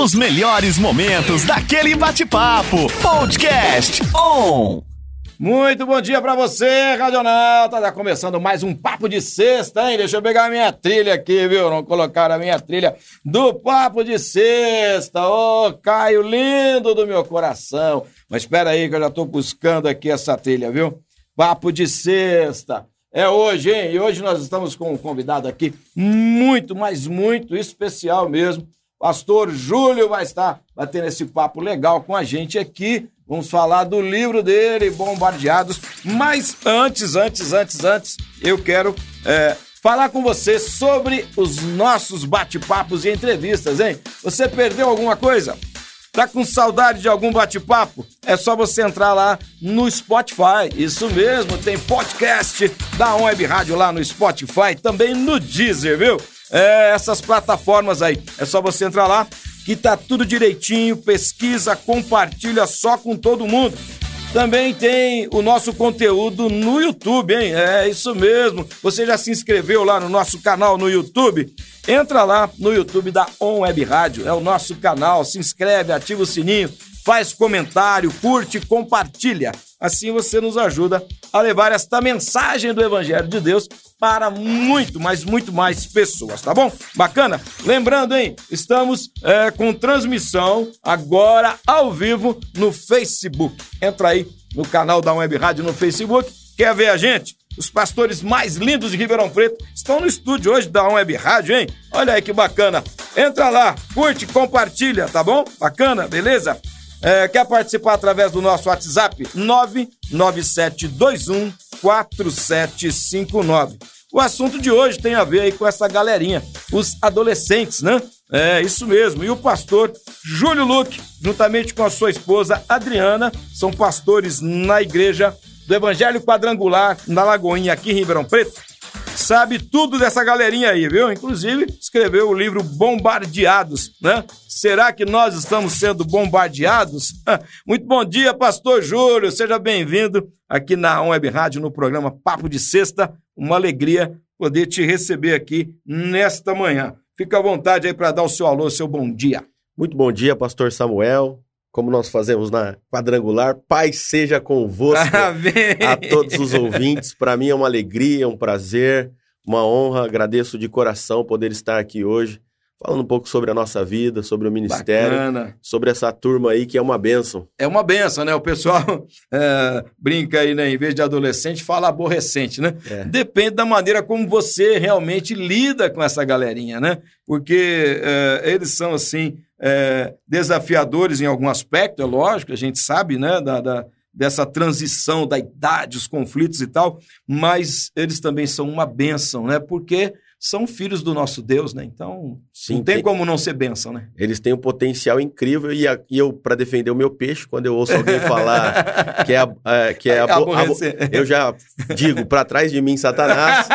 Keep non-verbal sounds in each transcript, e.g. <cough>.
Os melhores momentos daquele bate-papo. Podcast On. Muito bom dia pra você, Radionauta. Tá começando mais um Papo de Sexta, hein? Deixa eu pegar a minha trilha aqui, viu? Não colocaram a minha trilha do Papo de Sexta. Ô, Caio, lindo do meu coração. Mas espera aí que eu já tô buscando aqui essa trilha, viu? Papo de Sexta. É hoje, hein? E hoje nós estamos com um convidado aqui muito, mas muito especial mesmo. Pastor Júlio vai estar batendo esse papo legal com a gente aqui. Vamos falar do livro dele, Bombardeados. Mas antes, antes, antes, antes, eu quero é, falar com você sobre os nossos bate-papos e entrevistas, hein? Você perdeu alguma coisa? Tá com saudade de algum bate-papo? É só você entrar lá no Spotify. Isso mesmo, tem podcast da Web Rádio lá no Spotify, também no Deezer, viu? É, essas plataformas aí. É só você entrar lá que tá tudo direitinho, pesquisa, compartilha só com todo mundo. Também tem o nosso conteúdo no YouTube, hein? É isso mesmo. Você já se inscreveu lá no nosso canal no YouTube? Entra lá no YouTube da On Web Rádio, é o nosso canal. Se inscreve, ativa o sininho, faz comentário, curte, compartilha. Assim você nos ajuda a levar esta mensagem do Evangelho de Deus para muito, mas muito mais pessoas, tá bom? Bacana? Lembrando, hein? Estamos é, com transmissão agora ao vivo no Facebook. Entra aí no canal da Web Rádio no Facebook. Quer ver a gente? Os pastores mais lindos de Ribeirão Preto estão no estúdio hoje da Web Rádio, hein? Olha aí que bacana. Entra lá, curte, compartilha, tá bom? Bacana, beleza? É, quer participar através do nosso WhatsApp? 99721 4759. O assunto de hoje tem a ver aí com essa galerinha, os adolescentes, né? É, isso mesmo. E o pastor Júlio Luque, juntamente com a sua esposa Adriana, são pastores na igreja do Evangelho Quadrangular, na Lagoinha, aqui em Ribeirão Preto. Sabe tudo dessa galerinha aí, viu? Inclusive, escreveu o livro Bombardeados, né? Será que nós estamos sendo bombardeados? <laughs> Muito bom dia, pastor Júlio. Seja bem-vindo aqui na Web Rádio, no programa Papo de Sexta. Uma alegria poder te receber aqui nesta manhã. Fica à vontade aí para dar o seu alô, seu bom dia. Muito bom dia, pastor Samuel como nós fazemos na quadrangular. Pai seja convosco <laughs> Amém. a todos os ouvintes. Para mim é uma alegria, um prazer, uma honra. Agradeço de coração poder estar aqui hoje falando um pouco sobre a nossa vida, sobre o ministério, Bacana. sobre essa turma aí que é uma benção. É uma benção, né? O pessoal <laughs> é, brinca aí, né? Em vez de adolescente, fala aborrecente, né? É. Depende da maneira como você realmente lida com essa galerinha, né? Porque é, eles são, assim, é, desafiadores em algum aspecto, é lógico, a gente sabe, né? Da, da, dessa transição da idade, os conflitos e tal, mas eles também são uma benção, né? Porque são filhos do nosso Deus, né? Então, Sim, não tem, tem, como não ser bênção, né? Eles têm um potencial incrível e, a, e eu, para defender o meu peixe, quando eu ouço alguém falar que é, a, que é a, <laughs> a, eu já digo, para trás de mim, Satanás,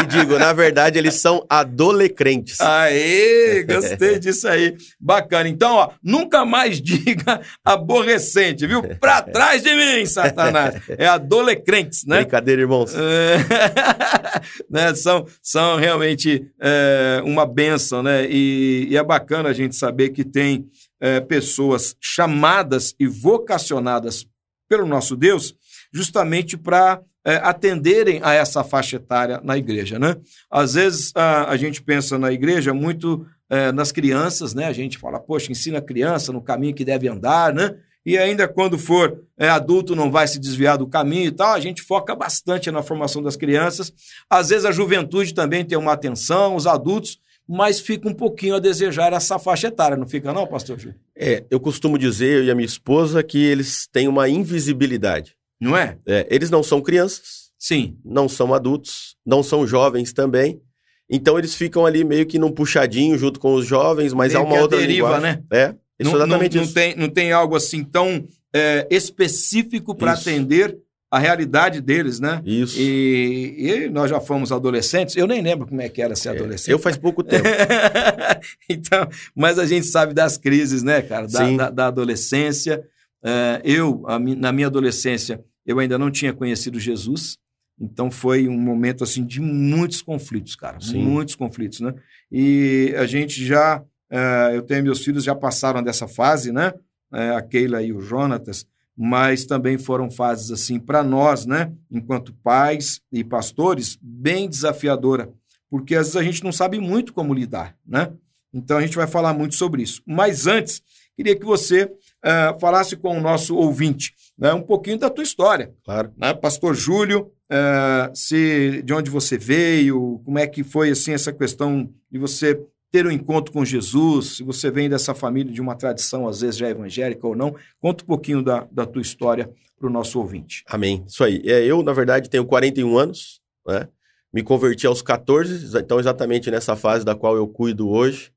e digo, na verdade, eles são adolecrentes. Aê, gostei disso aí. Bacana. Então, ó, nunca mais <laughs> diga aborrecente, viu? Para trás de mim, Satanás. É adolecrentes, né? Brincadeira, irmãos. <laughs> né? São, são realmente realmente é, uma benção, né? E, e, é bacana a gente saber que tem é, pessoas chamadas e vocacionadas pelo nosso Deus justamente para é, atenderem a essa faixa etária na igreja, né? Às vezes a, a gente pensa na igreja muito é, nas crianças, né? A gente fala, poxa, ensina a criança no caminho que deve andar, né? E ainda quando for é, adulto não vai se desviar do caminho e tal, a gente foca bastante na formação das crianças. Às vezes a juventude também tem uma atenção, os adultos, mas fica um pouquinho a desejar essa faixa etária, não fica não, pastor Gil? É, eu costumo dizer, eu e a minha esposa, que eles têm uma invisibilidade. Não é? é eles não são crianças. Sim. Não são adultos, não são jovens também. Então eles ficam ali meio que num puxadinho junto com os jovens, mas meio há uma outra deriva, linguagem. né? É. Isso não, exatamente. Não tem, não tem algo assim tão é, específico para atender a realidade deles, né? Isso. E, e, nós já fomos adolescentes. Eu nem lembro como é que era ser é, adolescente. Eu faz pouco tempo. <laughs> então, mas a gente sabe das crises, né, cara? Da, da, da adolescência. É, eu, a, na minha adolescência, eu ainda não tinha conhecido Jesus. Então foi um momento assim de muitos conflitos, cara. Sim. Muitos conflitos, né? E a gente já Uh, eu tenho meus filhos já passaram dessa fase, né? Uh, a Keila e o Jonatas, mas também foram fases assim para nós, né? Enquanto pais e pastores, bem desafiadora, porque às vezes a gente não sabe muito como lidar, né? Então a gente vai falar muito sobre isso. Mas antes, queria que você uh, falasse com o nosso ouvinte né, um pouquinho da tua história. Claro. Né? Pastor Júlio, uh, se, de onde você veio, como é que foi assim essa questão de você ter um encontro com Jesus, se você vem dessa família de uma tradição, às vezes já evangélica ou não, conta um pouquinho da, da tua história para o nosso ouvinte. Amém. Isso aí. É, eu, na verdade, tenho 41 anos, né? Me converti aos 14, então exatamente nessa fase da qual eu cuido hoje.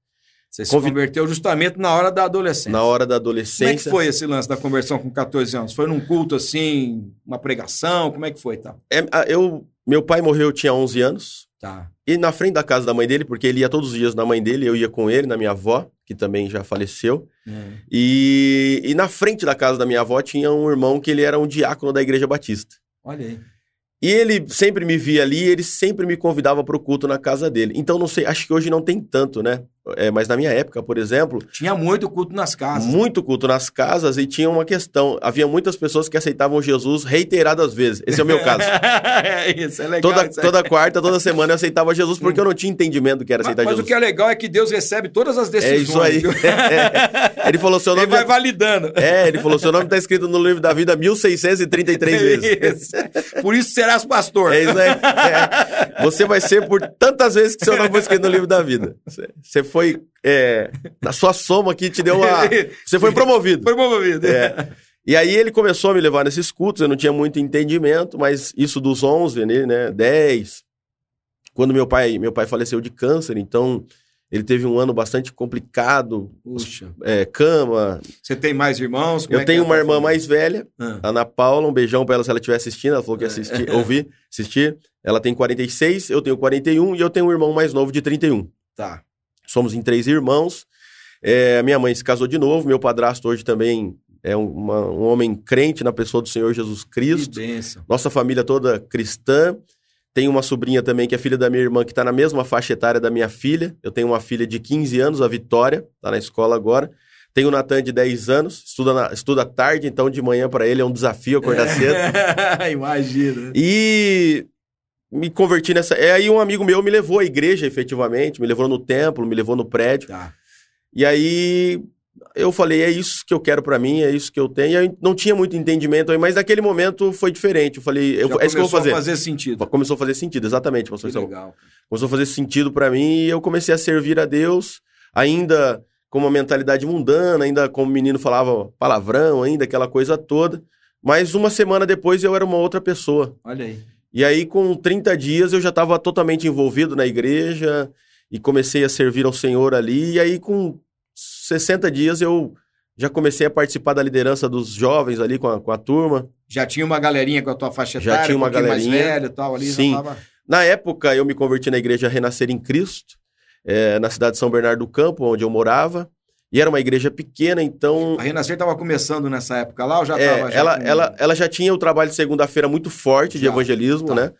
Você se Convi... converteu justamente na hora da adolescência. Na hora da adolescência. Como é que foi esse lance da conversão com 14 anos? Foi num culto assim, uma pregação? Como é que foi, tá? É, eu, meu pai morreu, eu tinha 11 anos. Tá. E na frente da casa da mãe dele, porque ele ia todos os dias na mãe dele, eu ia com ele, na minha avó, que também já faleceu. É. E, e na frente da casa da minha avó tinha um irmão que ele era um diácono da Igreja Batista. Olha aí. E ele sempre me via ali, ele sempre me convidava para o culto na casa dele. Então, não sei, acho que hoje não tem tanto, né? É, mas na minha época, por exemplo. Tinha muito culto nas casas. Muito culto nas casas e tinha uma questão. Havia muitas pessoas que aceitavam Jesus reiteradas vezes. Esse é o meu caso. é <laughs> isso, é legal. Toda, toda quarta, toda semana eu aceitava Jesus porque eu não tinha entendimento do que era aceitar mas, Jesus. Mas o que é legal é que Deus recebe todas as decisões. É isso aí. É. <laughs> Ele falou: seu nome. Ele vai validando. É, ele falou: seu nome está escrito no livro da vida 1633 vezes. Isso. Por isso serás pastor. É isso aí. É. Você vai ser por tantas vezes que seu nome foi escrito no livro da vida. Você foi. É, na sua soma aqui te deu uma. <laughs> Você foi promovido. Foi promovido. É. E aí ele começou a me levar nesses cultos, eu não tinha muito entendimento, mas isso dos 11, né, 10. Quando meu pai, meu pai faleceu de câncer, então ele teve um ano bastante complicado. Puxa. É, cama. Você tem mais irmãos? Como eu é tenho é uma irmã mais velha, ah. Ana Paula. Um beijão para ela se ela estiver assistindo. Ela falou que ia assistir, ouvir, assistir. Ela tem 46, eu tenho 41 e eu tenho um irmão mais novo de 31. Tá. Somos em três irmãos. É, minha mãe se casou de novo. Meu padrasto hoje também é um, uma, um homem crente na pessoa do Senhor Jesus Cristo. Nossa família toda cristã. Tenho uma sobrinha também que é filha da minha irmã, que está na mesma faixa etária da minha filha. Eu tenho uma filha de 15 anos, a Vitória, está na escola agora. Tenho o Natan de 10 anos, estuda, na, estuda tarde, então de manhã para ele é um desafio acordar cedo. <laughs> Imagina. E me converti nessa. É aí um amigo meu me levou à igreja, efetivamente, me levou no templo, me levou no prédio. Tá. E aí eu falei, é isso que eu quero para mim, é isso que eu tenho. E eu não tinha muito entendimento aí, mas naquele momento foi diferente. Eu falei, eu, é isso que eu vou fazer. Começou a fazer sentido. Começou a fazer sentido, exatamente, pastor que legal. Começou a fazer sentido para mim e eu comecei a servir a Deus, ainda com uma mentalidade mundana, ainda como o menino falava palavrão, ainda aquela coisa toda. Mas uma semana depois eu era uma outra pessoa. Olha aí. E aí, com 30 dias, eu já estava totalmente envolvido na igreja e comecei a servir ao Senhor ali. E aí, com 60 dias eu já comecei a participar da liderança dos jovens ali com a, com a turma. Já tinha uma galerinha com a tua faixa etária, já tinha uma um galerinha mais velho e tal ali. Sim. Tava... Na época eu me converti na igreja Renascer em Cristo, é, na cidade de São Bernardo do Campo, onde eu morava. E era uma igreja pequena, então. A Renascer estava começando nessa época lá ou já estava? É, ela, com... ela, ela já tinha o trabalho de segunda-feira muito forte já, de evangelismo, tá. né?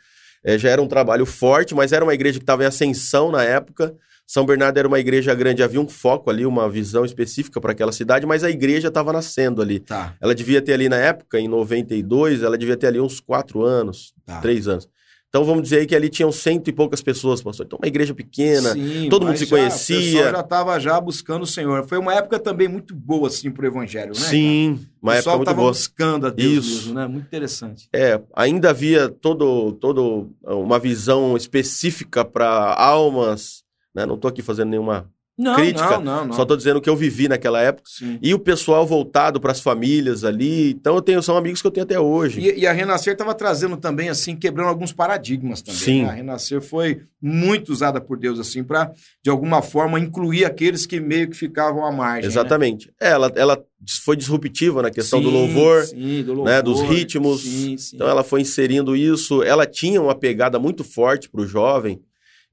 É, já era um trabalho forte, mas era uma igreja que estava em ascensão na época. São Bernardo era uma igreja grande, havia um foco ali, uma visão específica para aquela cidade, mas a igreja estava nascendo ali. Tá. Ela devia ter ali na época, em 92, ela devia ter ali uns quatro anos, tá. três anos. Então vamos dizer aí que ali tinham cento e poucas pessoas, pastor. Então uma igreja pequena, Sim, todo mundo se já, conhecia. O pessoal já estava já buscando o Senhor. Foi uma época também muito boa assim para o evangelho, né? Sim, cara? uma época muito boa. buscando a Deus Isso. mesmo, né? Muito interessante. É, ainda havia todo, todo uma visão específica para almas né? Não estou aqui fazendo nenhuma não, crítica. Não, não, não. Só estou dizendo que eu vivi naquela época. Sim. E o pessoal voltado para as famílias ali. Então eu tenho, são amigos que eu tenho até hoje. E, e a Renascer estava trazendo também, assim, quebrando alguns paradigmas também. Sim. Né? A Renascer foi muito usada por Deus, assim, para, de alguma forma, incluir aqueles que meio que ficavam à margem. Né? Exatamente. Né? Ela, ela foi disruptiva na questão sim, do, louvor, sim, do louvor, né, dos ritmos. Sim, sim. Então ela foi inserindo isso. Ela tinha uma pegada muito forte para o jovem.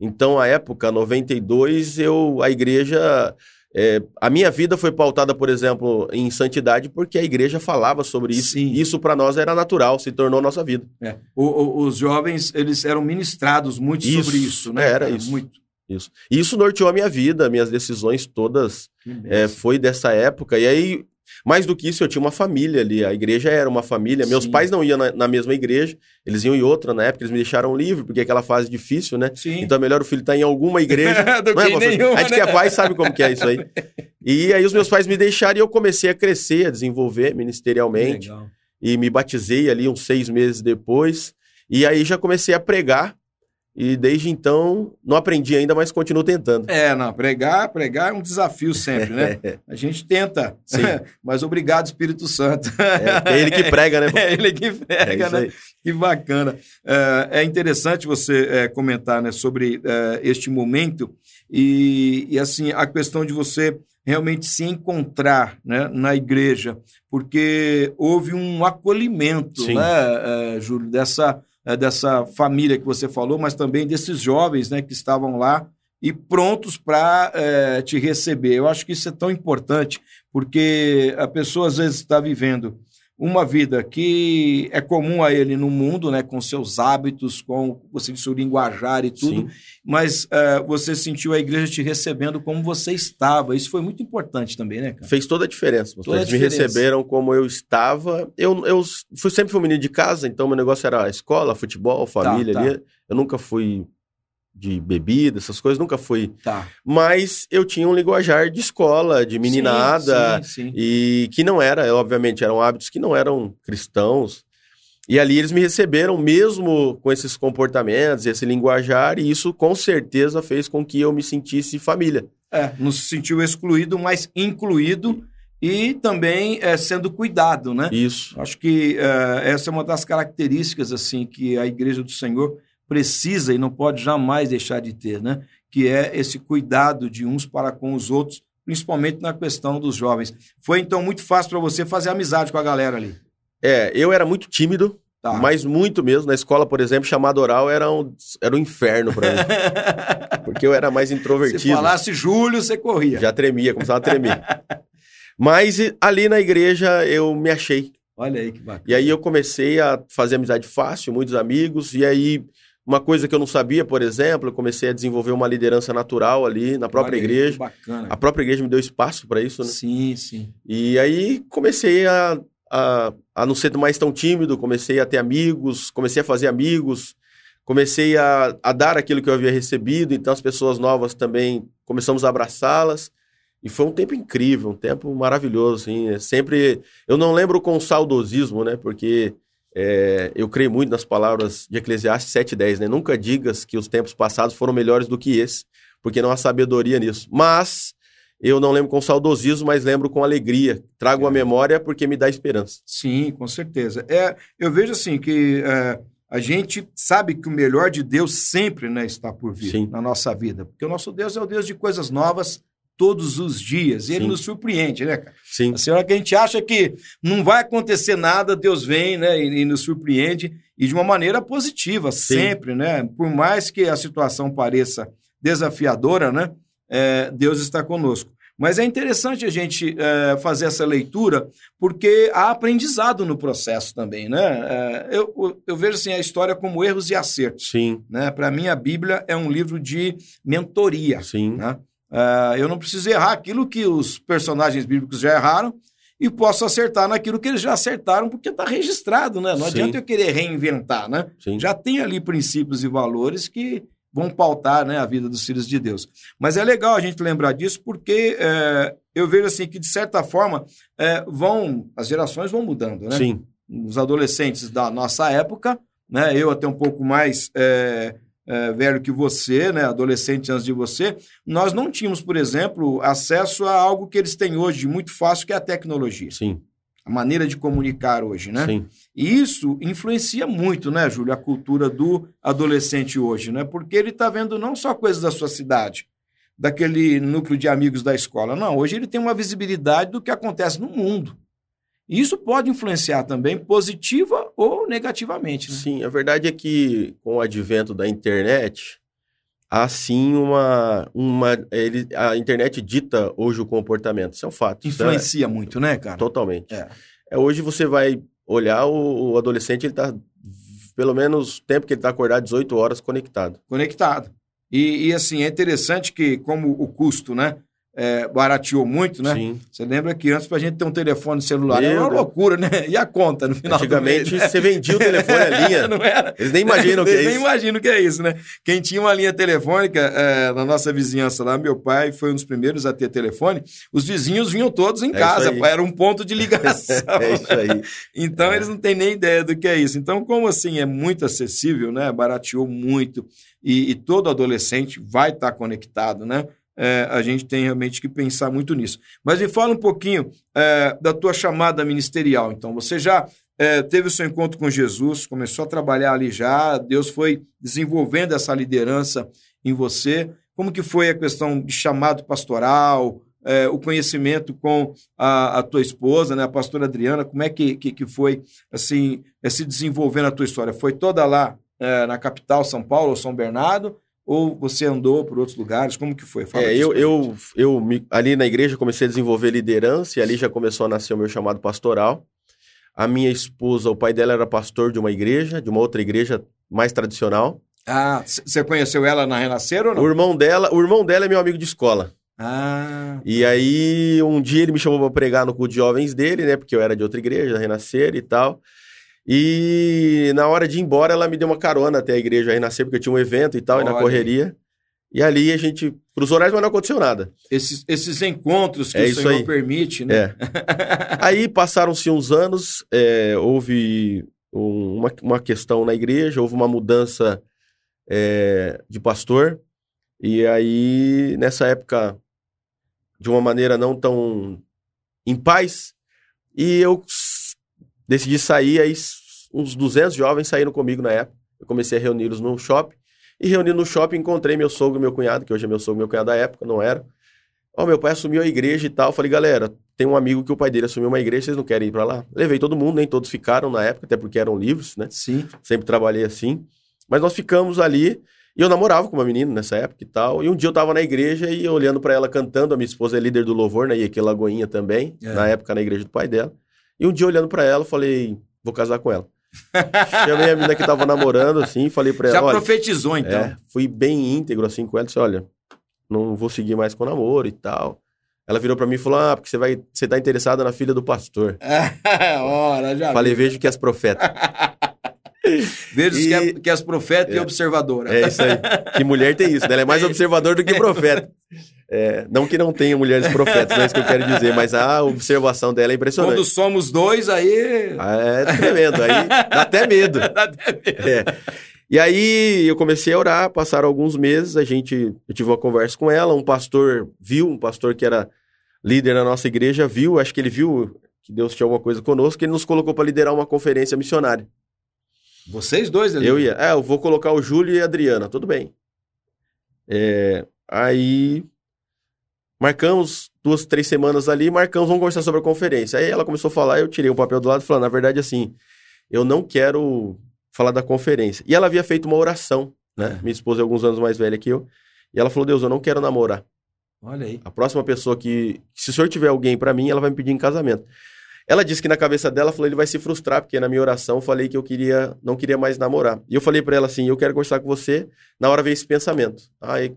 Então, a época, 92, eu, a igreja. É, a minha vida foi pautada, por exemplo, em santidade, porque a igreja falava sobre isso. Sim. Isso para nós era natural, se tornou nossa vida. É. O, o, os jovens, eles eram ministrados muito isso, sobre isso, né? Era isso. Muito. Isso. E isso norteou a minha vida, minhas decisões todas é, foi dessa época. E aí, mais do que isso, eu tinha uma família ali. A igreja era uma família. Meus Sim. pais não iam na, na mesma igreja, eles iam em outra na época, eles me deixaram livre, porque é aquela fase difícil, né? Sim. Então é melhor o filho estar em alguma igreja. <laughs> Do não é, que pastor? nenhuma, a gente né? que é pai sabe como que é isso aí. <laughs> E aí os meus pais me deixaram e eu comecei a crescer, a desenvolver ministerialmente. Legal. E me batizei ali uns seis meses depois. E aí já comecei a pregar. E desde então, não aprendi ainda, mas continuo tentando. É, não, pregar, pregar é um desafio sempre, né? <laughs> A gente tenta, Sim. <laughs> mas obrigado, Espírito Santo. É, <laughs> é ele que prega, né? É ele que É prega, isso né? Que bacana. É, é interessante você é, comentar né, sobre é, este momento e, e, assim, a questão de você realmente se encontrar né, na igreja, porque houve um acolhimento, Sim. né, é, Júlio, dessa, é, dessa família que você falou, mas também desses jovens né, que estavam lá e prontos para te receber. Eu acho que isso é tão importante, porque a pessoa às vezes está vivendo uma vida que é comum a ele no mundo, né, com seus hábitos, com você disse, o linguajar e tudo, Sim. mas eh, você sentiu a igreja te recebendo como você estava. Isso foi muito importante também, né, cara? Fez toda a diferença. Toda a Eles me diferença. receberam como eu estava. Eu, eu fui, sempre fui um menino de casa, então meu negócio era escola, futebol, família tá. ali. Eu nunca fui de bebida, essas coisas, nunca fui. Tá. Mas eu tinha um linguajar de escola, de meninada, Sim, sim, sim. e que não era, obviamente, eram hábitos que não eram cristãos. E ali eles me receberam mesmo com esses comportamentos, esse linguajar, e isso com certeza fez com que eu me sentisse família. É, não se sentiu excluído, mas incluído e também eh, sendo cuidado, né? Isso. Acho que eh, essa é uma das características assim que a Igreja do Senhor precisa e não pode jamais deixar de ter, né? Que é esse cuidado de uns para com os outros, principalmente na questão dos jovens. Foi então muito fácil para você fazer amizade com a galera ali. É, eu era muito tímido, Tá. mas muito mesmo. Na escola, por exemplo, chamada oral era um, era um inferno pra mim, <laughs> porque eu era mais Se introvertido. falasse Júlio, você corria. Já tremia, começava a tremer. <laughs> Mas ali na igreja eu me achei. Olha aí que bacana. E aí eu comecei a fazer amizade fácil, muitos amigos. E aí, uma coisa que eu não sabia, por exemplo, eu comecei a desenvolver uma liderança natural ali na própria aí, igreja. Bacana. A própria igreja me deu espaço para isso, né? Sim, sim. E aí comecei a, a, a não ser mais tão tímido, comecei a ter amigos, comecei a fazer amigos, comecei a, a dar aquilo que eu havia recebido, então as pessoas novas também começamos a abraçá-las. E foi um tempo incrível, um tempo maravilhoso, assim. É sempre. Eu não lembro com saudosismo, né? Porque é, eu creio muito nas palavras de Eclesiastes 7,10, né? Nunca digas que os tempos passados foram melhores do que esse, porque não há sabedoria nisso. Mas eu não lembro com saudosismo, mas lembro com alegria. Trago a memória porque me dá esperança. Sim, com certeza. É, eu vejo assim que é, a gente sabe que o melhor de Deus sempre né, está por vir Sim. na nossa vida. Porque o nosso Deus é o Deus de coisas novas todos os dias. E ele Sim. nos surpreende, né, cara? Sim, Assim, a hora que a gente acha que não vai acontecer nada, Deus vem né, e, e nos surpreende, e de uma maneira positiva, Sim. sempre, né? Por mais que a situação pareça desafiadora, né? é, Deus está conosco. Mas é interessante a gente é, fazer essa leitura, porque há aprendizado no processo também, né? É, eu, eu vejo assim, a história como erros e acertos. sim, Né? Para mim, a Bíblia é um livro de mentoria sim. né? Ah, eu não preciso errar aquilo que os personagens bíblicos já erraram e posso acertar naquilo que eles já acertaram, porque está registrado, né? Não Sim. adianta eu querer reinventar, né? sim. Já tem ali princípios e valores que vão pautar né, a vida dos filhos de Deus. Mas é legal a gente lembrar disso porque é, eu vejo assim que, de certa forma, é, vão as gerações vão mudando, né? Sim, os adolescentes da nossa época, né? Eu até um pouco mais é, é, velho que você, né? Adolescente antes de você, nós não tínhamos, por exemplo, acesso a algo que eles têm hoje muito fácil, que é a tecnologia, sim, a maneira de comunicar hoje, né? sim. E isso influencia muito, né, Júlio, a cultura do adolescente hoje, né? Porque ele está vendo não só coisas da sua cidade, daquele núcleo de amigos da escola, não. Hoje ele tem uma visibilidade do que acontece no mundo. Isso pode influenciar também positiva ou negativamente. Né? Sim, a verdade é que com o advento da internet, há sim uma. uma ele, a internet dita hoje o comportamento. Isso é um fato. é- Influencia muito, né, cara? totalmente. É. É, hoje você vai olhar o, o adolescente, ele está, pelo menos o tempo que ele está acordado, 18 horas conectado. Conectado. E, e, assim, é interessante que, como o custo, né? É, barateou muito, né? Sim. Você lembra que antes, para a gente ter um telefone celular, Meu era uma Deus. loucura, né? E a conta no final Antigamente, do mês, né? você vendia o <laughs> telefone a linha. <laughs> não era? Eles nem imaginam o que é isso. nem imaginam o que é isso, né? Quem tinha uma linha telefônica é, na nossa vizinhança lá, meu pai foi um dos primeiros a ter telefone, os vizinhos vinham todos em é casa, era um ponto de ligação. <laughs> é isso aí. Então, eles não têm nem ideia do que é isso. Então, como assim é muito acessível, né? Barateou muito e, e todo adolescente vai estar tá conectado, né? É, a gente tem realmente que pensar muito nisso. Mas me fala um pouquinho é, da tua chamada ministerial. Então, você já é, teve o seu encontro com Jesus, começou a trabalhar ali já, Deus foi desenvolvendo essa liderança em você. Como que foi a questão de chamado pastoral, é, o conhecimento com a, a, tua esposa, né, a pastora Adriana, como é que, que, que foi assim é, se desenvolvendo a tua história? Foi toda lá é, na capital, São Paulo ou São Bernardo? Ou você andou por outros lugares? Como que foi? Fala é, eu, eu, eu me, ali na igreja comecei a desenvolver liderança e ali já começou a nascer o meu chamado pastoral. A minha esposa, o pai dela era pastor de uma igreja, de uma outra igreja mais tradicional. Ah, você conheceu ela na Renascer ou não? O irmão dela, o irmão dela é meu amigo de escola. Ah. E aí, um dia ele me chamou para pregar no culto de jovens dele, né? Porque eu era de outra igreja, Renascer e tal. E na hora de ir embora, ela me deu uma carona até a igreja renascer, porque eu tinha um evento e tal, Olha. e na correria. E ali a gente cruzou horários, mas não aconteceu nada. Esses, esses encontros que é o Senhor aí. permite, né? É. <laughs> aí passaram-se uns anos, é, houve um, uma, uma questão na igreja, houve uma mudança é, de pastor. E aí, nessa época, de uma maneira não tão em paz, e eu decidi sair, aí uns 200 jovens saíram comigo na época. Eu comecei a reuni-los no shopping. E reunindo no shopping, encontrei meu sogro e meu cunhado, que hoje é meu sogro e meu cunhado da época, não era. Ó, oh, meu pai assumiu a igreja e tal. Falei, galera, tem um amigo que o pai dele assumiu uma igreja, vocês não querem ir para lá? Levei todo mundo, nem todos ficaram na época, até porque eram livres, né? Sim. Sempre trabalhei assim. Mas nós ficamos ali e eu namorava com uma menina nessa época e tal. E um dia eu tava na igreja e olhando para ela cantando. A minha esposa é líder do louvor, né? E aqui Lagoinha também, é. na época na igreja do pai dela. E um dia olhando para ela, eu falei, vou casar com ela. <laughs> Chamei a menina que tava namorando, assim, falei pra ela. Já profetizou, então. É, fui bem íntegro, assim, com ela. Disse: olha, não vou seguir mais com o namoro e tal. Ela virou pra mim e falou: Ah, porque você vai. Você tá interessada na filha do pastor. <laughs> Ora, já. Falei, vejo que és profeta. <laughs> Vejo e... que, é, que és profeta é. e observadora. É isso aí. Que mulher tem isso, né? Ela é mais observador do que profeta. É, não que não tenha mulheres profetas, não é isso que eu quero dizer, mas a observação dela é impressionante. Quando somos dois, aí. Ah, é tremendo, aí dá até medo. <laughs> dá até medo. É. E aí eu comecei a orar, passaram alguns meses, a gente, eu tive uma conversa com ela, um pastor viu, um pastor que era líder na nossa igreja, viu, acho que ele viu que Deus tinha alguma coisa conosco, ele nos colocou para liderar uma conferência missionária. Vocês dois ali? Eu ia. É, eu vou colocar o Júlio e a Adriana, tudo bem. É, aí Marcamos duas, três semanas ali, marcamos, vamos conversar sobre a conferência. Aí ela começou a falar, eu tirei o papel do lado e falei, na verdade, assim, eu não quero falar da conferência. E ela havia feito uma oração, né? É. Minha esposa é alguns anos mais velha que eu. E ela falou, Deus, eu não quero namorar. Olha aí. A próxima pessoa que, se o senhor tiver alguém para mim, ela vai me pedir em casamento. Ela disse que na cabeça dela, falou, ele vai se frustrar, porque na minha oração eu falei que eu queria, não queria mais namorar. E eu falei para ela assim, eu quero conversar com você. Na hora veio esse pensamento. Ai,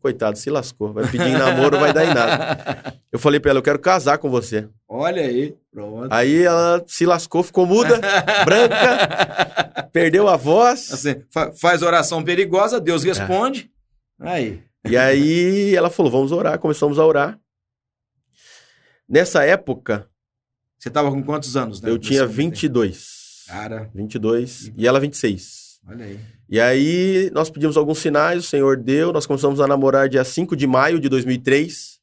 Coitado, se lascou. Vai pedir em namoro, vai dar em nada. Eu falei pra ela, eu quero casar com você. Olha aí, pronto. Aí ela se lascou, ficou muda, <laughs> branca, perdeu a voz. Assim, fa faz oração perigosa, Deus é. responde. É. Aí. E aí ela falou, vamos orar. Começamos a orar. Nessa época... Você tava com quantos anos? Né? Eu tinha 22. Cara. 22. E ela 26. Olha aí. E aí nós pedimos alguns sinais, o Senhor deu, nós começamos a namorar dia 5 de maio de 2003.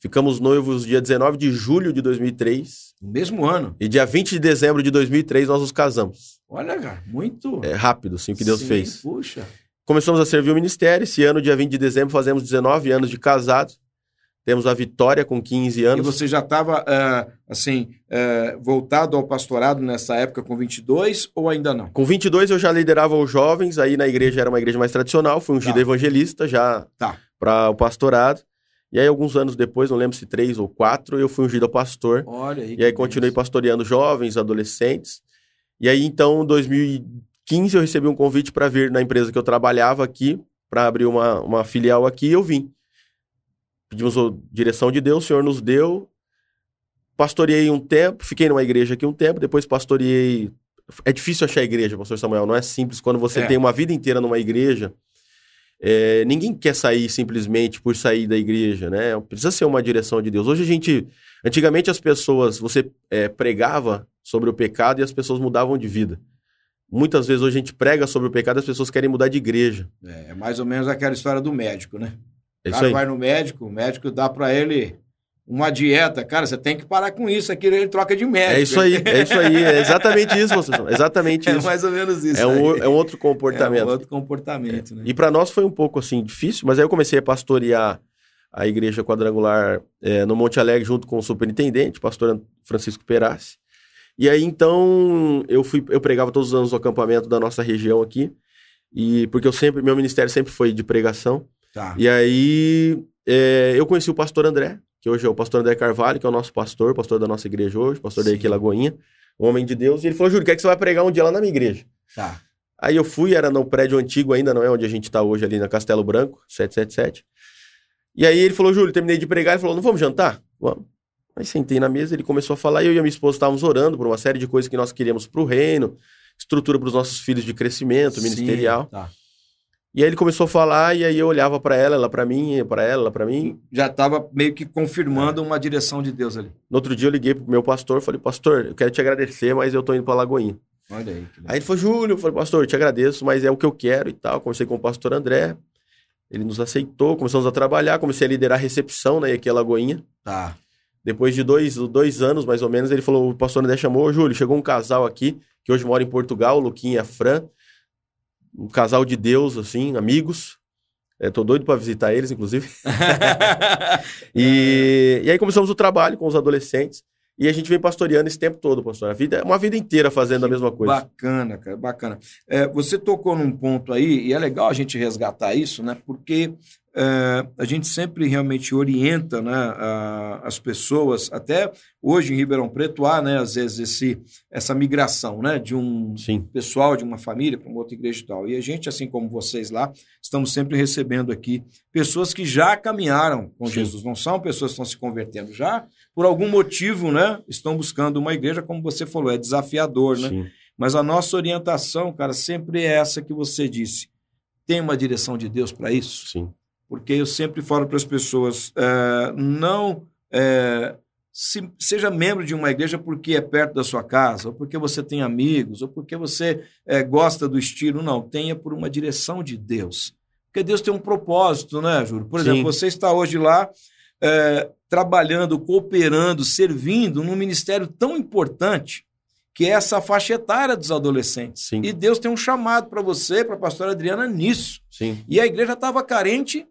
Ficamos noivos dia 19 de julho de 2003. No mesmo ano. E dia 20 de dezembro de 2003 nós nos casamos. Olha, cara, muito... É rápido, assim, o que Deus Sim, fez. Puxa. Começamos a servir o ministério. Esse ano, dia 20 de dezembro, fazemos 19 anos de casados. Temos a Vitória com 15 anos. E você já estava, uh, assim, uh, voltado ao pastorado nessa época com 22 ou ainda não? Com 22 eu já liderava os jovens, aí na igreja era uma igreja mais tradicional, fui ungido tá. evangelista já tá. para o pastorado. E aí, alguns anos depois, não lembro se três ou quatro, eu fui ungido a pastor. Olha aí. E aí, continuei pastoreando jovens, adolescentes. E aí, então, em 2015, eu recebi um convite para vir na empresa que eu trabalhava aqui, para abrir uma, uma filial aqui e eu vim. Pedimos a direção de Deus, o Senhor nos deu. Pastoreei um tempo, fiquei numa igreja aqui um tempo, depois pastoreei. É difícil achar igreja, pastor Samuel, não é simples. Quando você é. tem uma vida inteira numa igreja, é, ninguém quer sair simplesmente por sair da igreja, né? Precisa ser uma direção de Deus. Hoje a gente. Antigamente as pessoas, você é, pregava sobre o pecado e as pessoas mudavam de vida. Muitas vezes hoje a gente prega sobre o pecado e as pessoas querem mudar de igreja. É, é mais ou menos aquela história do médico, né? O é cara vai no médico, o médico dá para ele uma dieta, cara, você tem que parar com isso, aqui ele troca de médico. É isso aí, é <laughs> isso aí, é exatamente isso, você exatamente é isso. É mais ou menos isso. É um, é um outro comportamento. É um outro comportamento, né? E para nós foi um pouco assim difícil, mas aí eu comecei a pastorear a igreja quadrangular é, no Monte Alegre junto com o superintendente, pastor Francisco Perassi. E aí então eu fui, eu pregava todos os anos no acampamento da nossa região aqui, e porque eu sempre, meu ministério sempre foi de pregação. Tá. E aí é, eu conheci o pastor André, que hoje é o pastor André Carvalho, que é o nosso pastor, pastor da nossa igreja hoje, pastor Sim. da Eque Lagoinha, um homem de Deus, e ele falou, Júlio, quer que você vai pregar um dia lá na minha igreja? Tá. Aí eu fui, era no prédio antigo ainda, não é onde a gente está hoje, ali na Castelo Branco, 777. E aí ele falou, Júlio, terminei de pregar, ele falou, não vamos jantar? Vamos. Aí sentei na mesa, ele começou a falar, e eu e a minha esposa estávamos orando por uma série de coisas que nós queríamos para o reino, estrutura para os nossos filhos de crescimento Sim, ministerial. Tá. E aí ele começou a falar, e aí eu olhava para ela, ela para mim, para ela, ela para mim. Já estava meio que confirmando é. uma direção de Deus ali. No outro dia eu liguei pro meu pastor, falei, pastor, eu quero te agradecer, mas eu tô indo pra Lagoinha. Olha aí. Aí ele falou, Júlio, eu falei, pastor, eu te agradeço, mas é o que eu quero e tal. Comecei com o pastor André, ele nos aceitou, começamos a trabalhar, comecei a liderar a recepção né, aqui a Lagoinha. Tá. Depois de dois, dois anos, mais ou menos, ele falou, o pastor André chamou, Júlio, chegou um casal aqui, que hoje mora em Portugal, o Luquinha e a Fran, um casal de Deus, assim, amigos. É, tô doido para visitar eles, inclusive. <laughs> e, e aí começamos o trabalho com os adolescentes. E a gente vem pastoreando esse tempo todo, pastor. A vida é uma vida inteira fazendo que a mesma coisa. Bacana, cara, bacana. É, você tocou num ponto aí, e é legal a gente resgatar isso, né? Porque é, a gente sempre realmente orienta né, a, as pessoas, até hoje em Ribeirão Preto há, né, às vezes, esse, essa migração né, de um Sim. pessoal, de uma família para uma outra igreja e tal. E a gente, assim como vocês lá, estamos sempre recebendo aqui pessoas que já caminharam com Sim. Jesus, não são pessoas que estão se convertendo já, por algum motivo, né, estão buscando uma igreja, como você falou, é desafiador, né? Sim. Mas a nossa orientação, cara, sempre é essa que você disse. Tem uma direção de Deus para isso? Sim porque eu sempre falo para as pessoas: é, não é, se, seja membro de uma igreja porque é perto da sua casa, ou porque você tem amigos, ou porque você é, gosta do estilo. Não, tenha por uma direção de Deus. Porque Deus tem um propósito, né, Júlio? Por exemplo, Sim. você está hoje lá trabalhando, cooperando, servindo num ministério tão importante que é essa faixa etária dos adolescentes. Sim. E Deus tem um chamado para você, para a pastora Adriana, nisso. Sim. E a igreja estava carente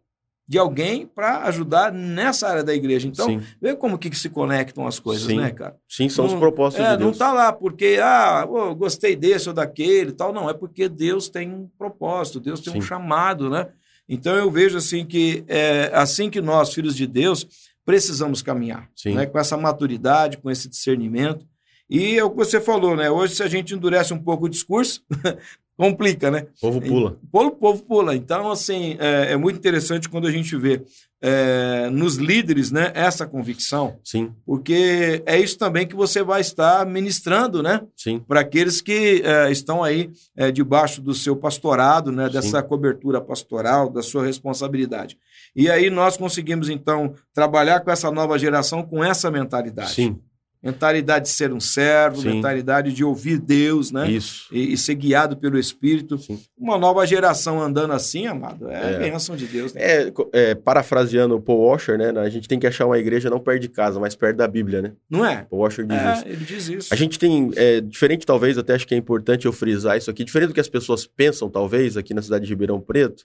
de alguém para ajudar nessa área da igreja. Então, Sim. vê como que, se conectam as coisas, Sim. né, cara? Sim, são não, os propósitos é, de Deus. Não está lá porque, ah, oh, gostei desse ou daquele tal. Não, é porque Deus tem um propósito, Deus tem Sim. um chamado, né? Então, eu vejo assim que, é, assim que nós, filhos de Deus, precisamos caminhar, né? com essa maturidade, com esse discernimento. E é o que você falou, né? Hoje, se a gente endurece um pouco o discurso, <laughs> complica, né? O povo pula. O povo pula. Então, assim, é, é muito interessante quando a gente vê é, nos líderes, né, essa convicção. Sim. Porque é isso também que você vai estar ministrando, né? Sim. Para aqueles que é, estão aí é, debaixo do seu pastorado, né? Dessa Sim. cobertura pastoral, da sua responsabilidade. E aí nós conseguimos, então, trabalhar com essa nova geração com essa mentalidade. Sim mentalidade de ser um servo, Sim. mentalidade de ouvir Deus, né? Isso. E, e ser guiado pelo Espírito. Sim. Uma nova geração andando assim, amado, é, é. bênção de Deus. Né? É, é, parafraseando o Paul Washer, né? A gente tem que achar uma igreja não perto de casa, mas perto da Bíblia, né? Não é? Paul Washer diz é, isso. ele diz isso. A gente tem, é, diferente talvez, até acho que é importante eu frisar isso aqui, diferente do que as pessoas pensam, talvez, aqui na cidade de Ribeirão Preto,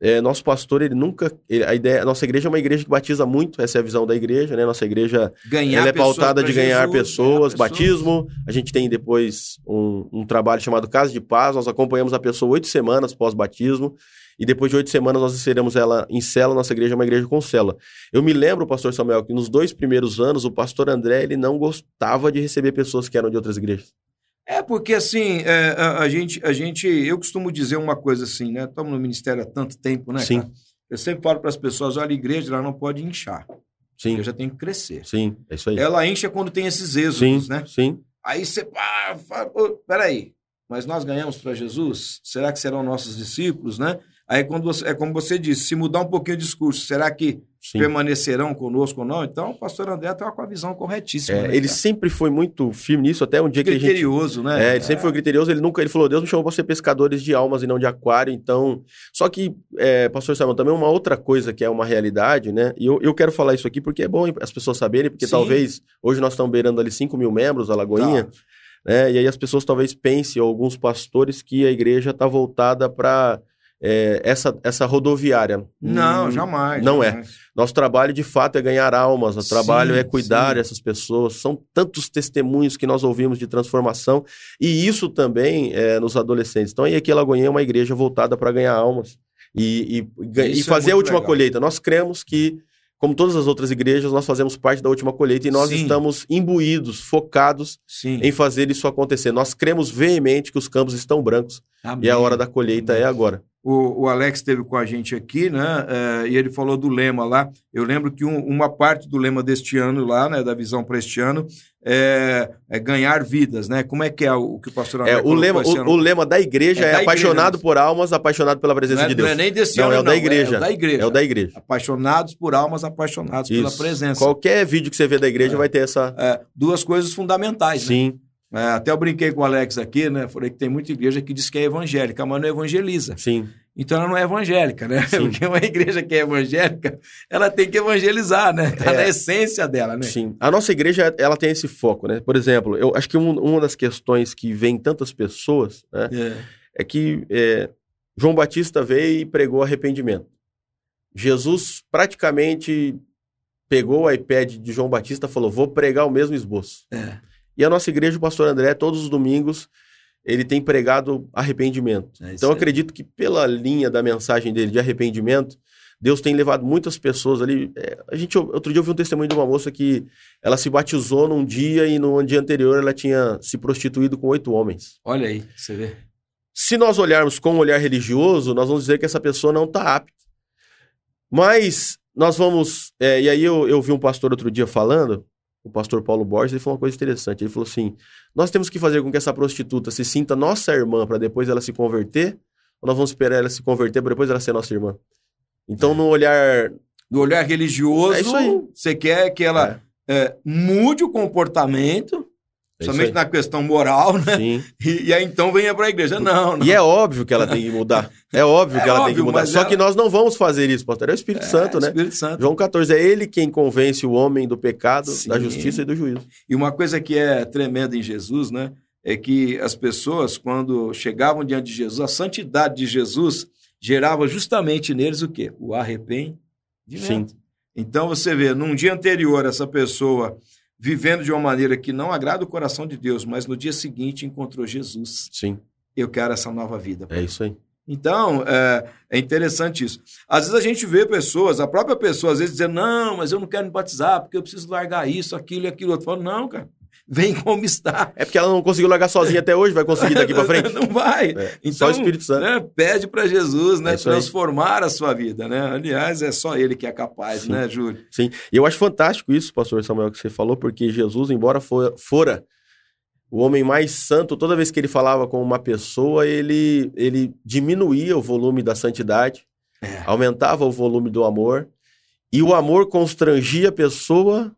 é, nosso pastor, ele nunca. Ele, a ideia, a nossa igreja é uma igreja que batiza muito, essa é a visão da igreja, né? Nossa igreja ganhar ela é pautada de ganhar Jesus, pessoas, ganhar batismo. Pessoas. A gente tem depois um, um, trabalho chamado Casa de Paz, nós acompanhamos a pessoa oito semanas pós-batismo. E depois de oito semanas nós inserimos ela em cela, nossa igreja é uma igreja com cela. Eu me lembro, pastor Samuel, que nos dois primeiros anos o pastor André ele não gostava de receber pessoas que eram de outras igrejas. É porque assim, é, a, a, gente, a gente, eu costumo dizer uma coisa assim, né? Estamos no ministério há tanto tempo, né? Sim. Cara? Eu sempre falo para as pessoas, olha, a igreja ela não pode inchar. Sim. A igreja tem que crescer. Sim, é isso aí. Ela incha quando tem esses êxodos, sim, né? Sim. Aí você, ah, fala, oh, peraí, mas nós ganhamos para Jesus? Será que serão nossos discípulos, né? Aí quando você, é como você disse, se mudar um pouquinho o discurso, será que Sim. permanecerão conosco ou não? Então, o pastor André está com a visão corretíssima. É, né, ele sempre foi muito firme nisso, até um dia que a gente... Criterioso, né? É, ele sempre foi criterioso, ele nunca, ele falou, Deus me chamou para ser pescadores de almas e não de aquário, então... Só que, é, pastor Simon, também uma outra coisa que é uma realidade, né? E eu, eu quero falar isso aqui porque é bom as pessoas saberem, porque Sim. talvez, hoje nós estamos beirando ali 5 mil membros, a Lagoinha, tá. né? E aí as pessoas talvez pensem, alguns pastores, que a igreja está voltada para é, essa, essa rodoviária. Não, hum, jamais. Não é. jamais. é. Nosso trabalho, de fato, é ganhar almas. Nosso sim, trabalho é cuidar sim. dessas pessoas. São tantos testemunhos que nós ouvimos de transformação. E isso também é nos adolescentes. Então, aí aqui Lagoinha é uma igreja voltada para ganhar almas e, e, e é fazer é a última legal. colheita. Nós cremos que como todas as outras igrejas, nós fazemos parte da última colheita e nós Sim. estamos imbuídos, focados em fazer isso acontecer. Nós cremos veemente que os campos estão brancos Amém. e a hora da colheita Amém. é agora. O, o, Alex esteve com a gente aqui, né? É, e ele falou do lema lá. Eu lembro que um, uma parte do lema deste ano lá, né? Da visão para este ano, é, é, ganhar vidas, né? Como é que é o, que o pastor André é, o lema, o, o, lema da igreja é, é da apaixonado igreja, por almas, apaixonado pela presença é, de Deus. Não é nem desse não, ano, é o da igreja. É o da igreja. É o da igreja. Apaixonados por almas, apaixonados Isso. pela presença. Qualquer vídeo que você vê da igreja vai ter essa... duas coisas fundamentais, Sim. Né? É, até eu brinquei com o Alex aqui, né? Falei que tem muita igreja que diz que é evangélica, mas não evangeliza. Sim. Então ela não é evangélica, né? Sim. Porque uma igreja que é evangélica, ela tem que evangelizar, né? Está é. na essência dela, né? Sim. A nossa igreja, ela tem esse foco, né? Por exemplo, eu acho que um, uma das questões que vem tantas pessoas, né? É, é que é, João Batista veio e pregou arrependimento. Jesus praticamente pegou o iPad de João Batista e falou: vou pregar o mesmo esboço. É. E a nossa igreja, o pastor André, todos os domingos, ele tem pregado arrependimento. É então, eu acredito que pela linha da mensagem dele de arrependimento, Deus tem levado muitas pessoas ali. É, a gente, outro dia eu vi um testemunho de uma moça que ela se batizou num dia e no dia anterior ela tinha se prostituído com oito homens. Olha aí, você vê. Se nós olharmos com um olhar religioso, nós vamos dizer que essa pessoa não está apta. Mas nós vamos. É, e aí eu, eu vi um pastor outro dia falando, o pastor Paulo Borges, ele falou uma coisa interessante. Ele falou assim: nós temos que fazer com que essa prostituta se sinta nossa irmã para depois ela se converter, ou nós vamos esperar ela se converter para depois ela ser nossa irmã? Então, é. no olhar. No olhar religioso, é você quer que ela é. É, mude o comportamento é Somente na questão moral, né? Sim. E, e aí então venha para a igreja. Não, não. E é óbvio que ela tem que mudar. É óbvio é que ela óbvio, tem que mudar. Só ela... que nós não vamos fazer isso, pastor. É o Espírito é, Santo, né? Espírito Santo. João 14, é ele quem convence o homem do pecado, Sim. da justiça e do juízo. E uma coisa que é tremenda em Jesus, né? É que as pessoas, quando chegavam diante de Jesus, a santidade de Jesus gerava justamente neles o quê? O arrependimento. Sim. Então você vê, num dia anterior, essa pessoa vivendo de uma maneira que não agrada o coração de Deus, mas no dia seguinte encontrou Jesus. Sim. Eu quero essa nova vida. É isso aí. Então, é, é, interessante isso. Às vezes a gente vê pessoas, a própria pessoa, às vezes, dizendo, não, mas eu não quero me batizar, porque eu preciso largar isso, aquilo e aquilo outro. Falo, não, cara, vem como está. É porque ela não conseguiu largar sozinha até hoje, vai conseguir daqui para frente? <laughs> não vai. É, então, só o Espírito Santo. Né, pede para Jesus né, é transformar a sua vida. Né? Aliás, é só ele que é capaz, Sim. né, Júlio? Sim, e eu acho fantástico isso, pastor Samuel, que você falou, porque Jesus, embora for, fora o homem mais santo, toda vez que ele falava com uma pessoa, ele, ele diminuía o volume da santidade, é. aumentava o volume do amor, e o amor constrangia a pessoa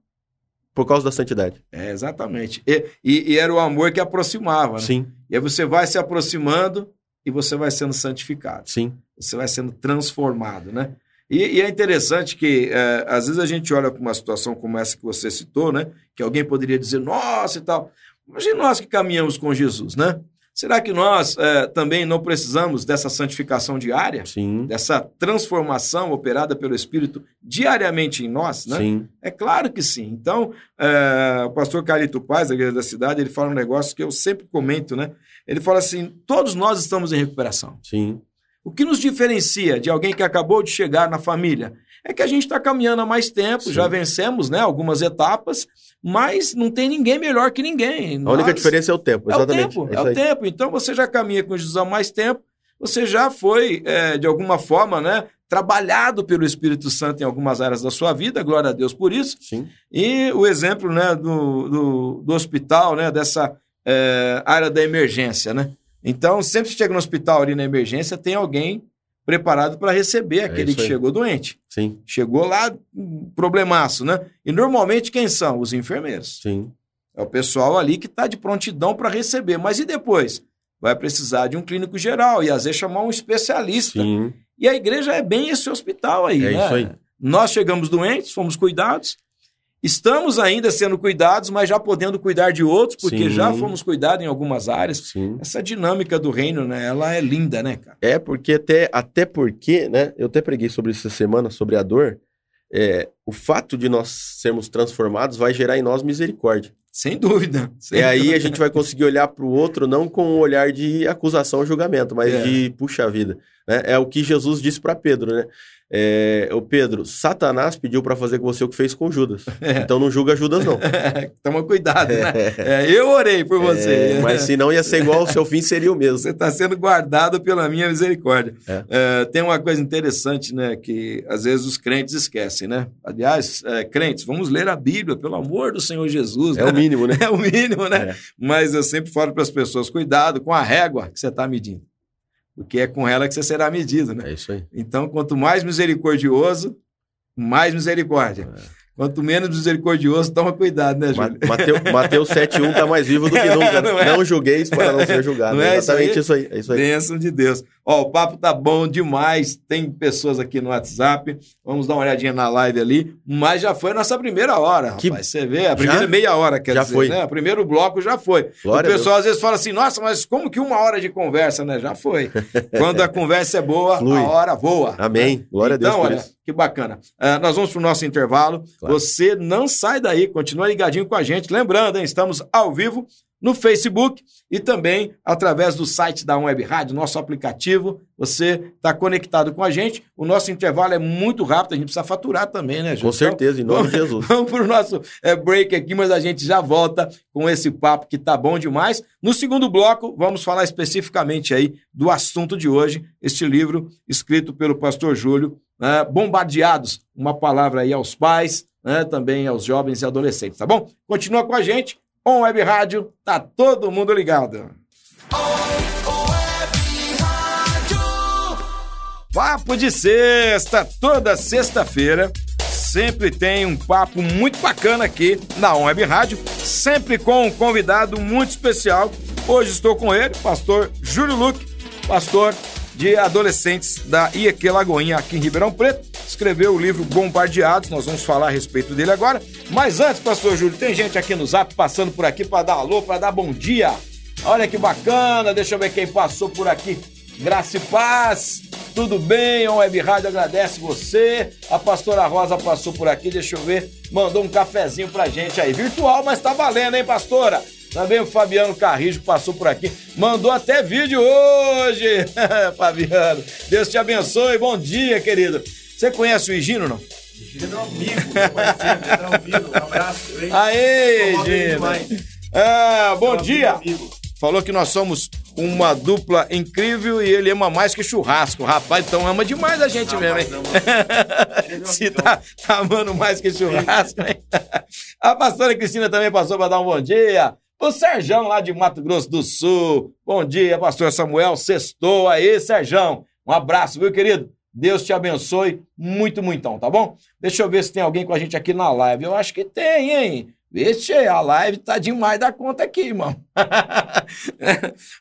por causa da santidade. É, exatamente. E, e, e, era o amor que aproximava, né? Sim. E aí você vai se aproximando e você vai sendo santificado. Sim. Você vai sendo transformado, né? E, e é interessante que, é, às vezes, a gente olha para uma situação como essa que você citou, né? Que alguém poderia dizer, nossa e tal. Imagina nós que caminhamos com Jesus, né? Será que nós é, também não precisamos dessa santificação diária? Sim. Dessa transformação operada pelo Espírito diariamente em nós, né? Sim. É claro que sim. Então, é, o pastor Carlito Paz, da Igreja da Cidade, ele fala um negócio que eu sempre comento, né? Ele fala assim, todos nós estamos em recuperação. Sim. O que nos diferencia de alguém que acabou de chegar na família é que a gente está caminhando há mais tempo, Sim. já vencemos né, algumas etapas, mas não tem ninguém melhor que ninguém. A única diferença é o tempo, exatamente. É o tempo, é, é o tempo. Então você já caminha com Jesus há mais tempo, você já foi, é, de alguma forma, né, trabalhado pelo Espírito Santo em algumas áreas da sua vida, glória a Deus por isso. Sim. E o exemplo né, do, do, do hospital, né, dessa é, área da emergência, né? Então, sempre que chega no hospital ali na emergência, tem alguém preparado para receber é aquele é que chegou doente. Sim. Chegou lá, problemaço, né? E normalmente quem são? Os enfermeiros. Sim. É o pessoal ali que está de prontidão para receber. Mas e depois? Vai precisar de um clínico geral e às vezes chamar um especialista. Sim. E a igreja é bem esse hospital aí, é né? Isso aí. Nós chegamos doentes, fomos cuidados, Estamos ainda sendo cuidados, mas já podendo cuidar de outros, porque Sim. já fomos cuidados em algumas áreas. Sim. Essa dinâmica do reino, né? Ela é linda, né, cara? É, porque até, até porque, né? Eu até preguei sobre isso essa semana, sobre a dor. É, o fato de nós sermos transformados vai gerar em nós misericórdia. Sem dúvida. Sem e aí a gente vai conseguir olhar para o outro não com um olhar de acusação ou julgamento, mas é. de puxa vida. Né? É o que Jesus disse para Pedro, né? É, o Pedro, Satanás pediu para fazer com você o que fez com Judas. <laughs> É. Então não julga Judas, não. <laughs> Toma cuidado, né? É, eu orei por você. É, mas se não ia ser igual, o seu fim seria o mesmo. Você está sendo guardado pela minha misericórdia. É. É, tem uma coisa interessante, né? Que às vezes os crentes esquecem, né? Aliás, crentes, vamos ler a Bíblia, pelo amor do Senhor Jesus. É né? <laughs> o mínimo, né? É o mínimo, né? Mas eu sempre falo para as pessoas: cuidado com a régua que você está medindo porque é com ela que você será medido, né? É isso aí. Então, quanto mais misericordioso, mais misericórdia. É. Quanto menos misericordioso, toma cuidado, né, Júlio? Mateus, Mateus 7,1 tá mais vivo do que <laughs> nunca. não, é? não julgueis para não ser julgado. Não é exatamente isso aí? isso aí. É isso aí. Bênção de Deus. Ó, o papo tá bom demais. Tem pessoas aqui no WhatsApp. Vamos dar uma olhadinha na live ali. Mas já foi a nossa primeira hora, que... rapaz. Você vê, a primeira já? meia hora, quer já dizer, foi. né? O primeiro bloco já foi. Glória o pessoal às vezes fala assim, nossa, mas como que uma hora de conversa, né? Já foi. <laughs> Quando a conversa é boa, Flui. a hora voa. Amém. Né? Glória então, a Deus por olha, isso. Que bacana. Uh, nós vamos para o nosso intervalo. Claro. Você não sai daí, continua ligadinho com a gente. Lembrando, hein, estamos ao vivo no Facebook e também através do site da Web Rádio, nosso aplicativo. Você está conectado com a gente. O nosso intervalo é muito rápido, a gente precisa faturar também, né, gente? Com certeza, então, em nome de Jesus. <laughs> Vamos para o nosso é, break aqui, mas a gente já volta com esse papo que tá bom demais. No segundo bloco, vamos falar especificamente aí do assunto de hoje, este livro escrito pelo pastor Júlio, né, Bombardeados, uma palavra aí aos pais, né, também aos jovens e adolescentes, tá bom? Continua com a gente. On Web Rádio, tá todo mundo ligado. Papo de sexta, toda sexta-feira. Sempre tem um papo muito bacana aqui na On Web Rádio, sempre com um convidado muito especial. Hoje estou com ele, pastor Júlio Luque, pastor de adolescentes da IEQ Lagoinha, aqui em Ribeirão Preto. Escreveu o livro Bombardeados, nós vamos falar a respeito dele agora. Mas antes, pastor Júlio, tem gente aqui no zap passando por aqui para dar alô, para dar bom dia. Olha que bacana, deixa eu ver quem passou por aqui. Graça e paz, tudo bem? A Web Rádio agradece você. A pastora Rosa passou por aqui, deixa eu ver, mandou um cafezinho pra gente aí. Virtual, mas tá valendo, hein, pastora? Também o Fabiano Carrijo passou por aqui, mandou até vídeo hoje. <laughs> Fabiano, Deus te abençoe. Bom dia, querido. Você conhece o Higino, não? Higino é um amigo, é um amigo. Um abraço, hein? Aê, Higino. Ah, bom dia. Falou que nós somos uma dupla incrível e ele ama mais que churrasco. Rapaz, então ama demais a gente mesmo, hein? <laughs> Se tá, tá amando mais que churrasco, hein? <laughs> A pastora Cristina também passou para dar um bom dia. O Serjão, lá de Mato Grosso do Sul. Bom dia, pastor Samuel. Sextou aí, Serjão. Um abraço, viu, querido? Deus te abençoe muito, muitão, tá bom? Deixa eu ver se tem alguém com a gente aqui na live. Eu acho que tem, hein? Vixe, a live tá demais da conta aqui, irmão. <laughs>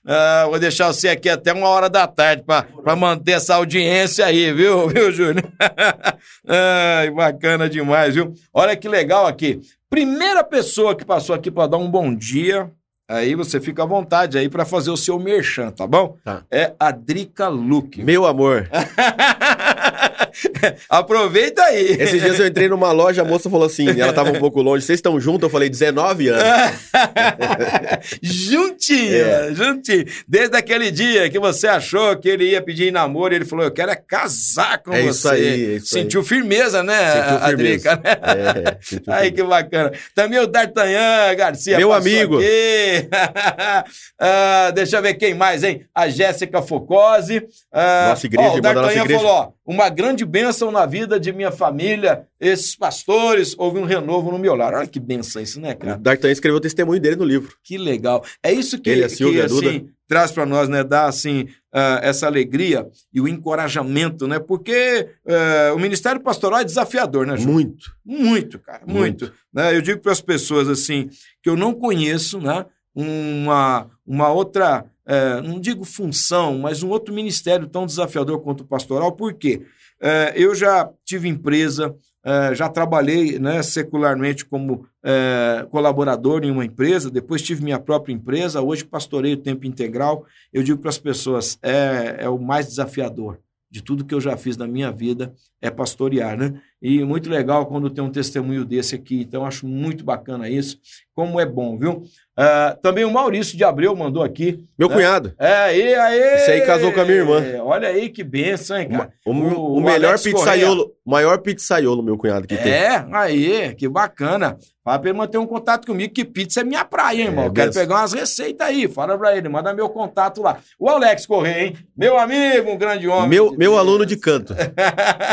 ah, vou deixar você aqui até uma hora da tarde para manter essa audiência aí, viu, <laughs> viu, Júlio? <laughs> Ai, bacana demais, viu? Olha que legal aqui. Primeira pessoa que passou aqui para dar um bom dia, aí você fica à vontade aí para fazer o seu merchan, tá bom? Tá. É a Drica Luke. Meu amor. <laughs> Aproveita aí. Esses dias eu entrei numa loja, a moça falou assim, ela tava um pouco longe, vocês estão juntos? Eu falei, 19 anos. <laughs> juntinho, é. juntinho. Desde aquele dia que você achou que ele ia pedir em namoro, ele falou, eu quero é casar com é você. Isso aí, é isso Sentiu aí. firmeza, né, Sentiu Adrica? Né? <laughs> É, aí, que bacana. Também o D'Artagnan Garcia. Meu amigo. ah, deixa eu ver quem mais, hein? A Jéssica Focose. Ah, nossa igreja, ó, o D'Artagnan falou, ó, uma grande bênção na vida de minha família, esses pastores, houve um renovo no meu lar. Olha que bênção isso, né, cara? O D'Artagnan escreveu o testemunho dele no livro. Que legal. É isso que, ele, a Silvia, que assim, traz para nós, né? Dá, assim, uh, essa alegria e o encorajamento, né? Porque uh, o ministério pastoral é desafiador, né, Ju? Muito. Muito, cara, muito. muito. Né? Eu digo para as pessoas, assim, que eu não conheço, né? Uma, uma outra, uh, não digo função, mas um outro ministério tão desafiador quanto o pastoral, por quê? eu já tive empresa, Uh, já trabalhei né, secularmente como uh, colaborador em uma empresa, depois tive minha própria empresa, hoje pastoreio tempo integral. Eu digo para as pessoas, é, é o mais desafiador de tudo que eu já fiz na minha vida é pastorear, né? E muito legal quando tem um testemunho desse aqui, então acho muito bacana isso, como é bom, viu? Uh, também o Maurício de Abreu mandou aqui. Meu né? cunhado. É, e aí. Esse aí casou com a minha irmã. Olha aí que benção, hein, cara? O, o, o, o melhor pizzaiolo, o maior pizzaiolo, meu cunhado que é, tem. É, aí, que bacana. Fala pra ele manter um contato comigo, que pizza é minha praia, hein, irmão? É, Quero pegar umas receitas aí. Fala pra ele, manda meu contato lá. O Alex Correia, hein? Meu amigo, um grande homem. Meu, meu aluno de canto.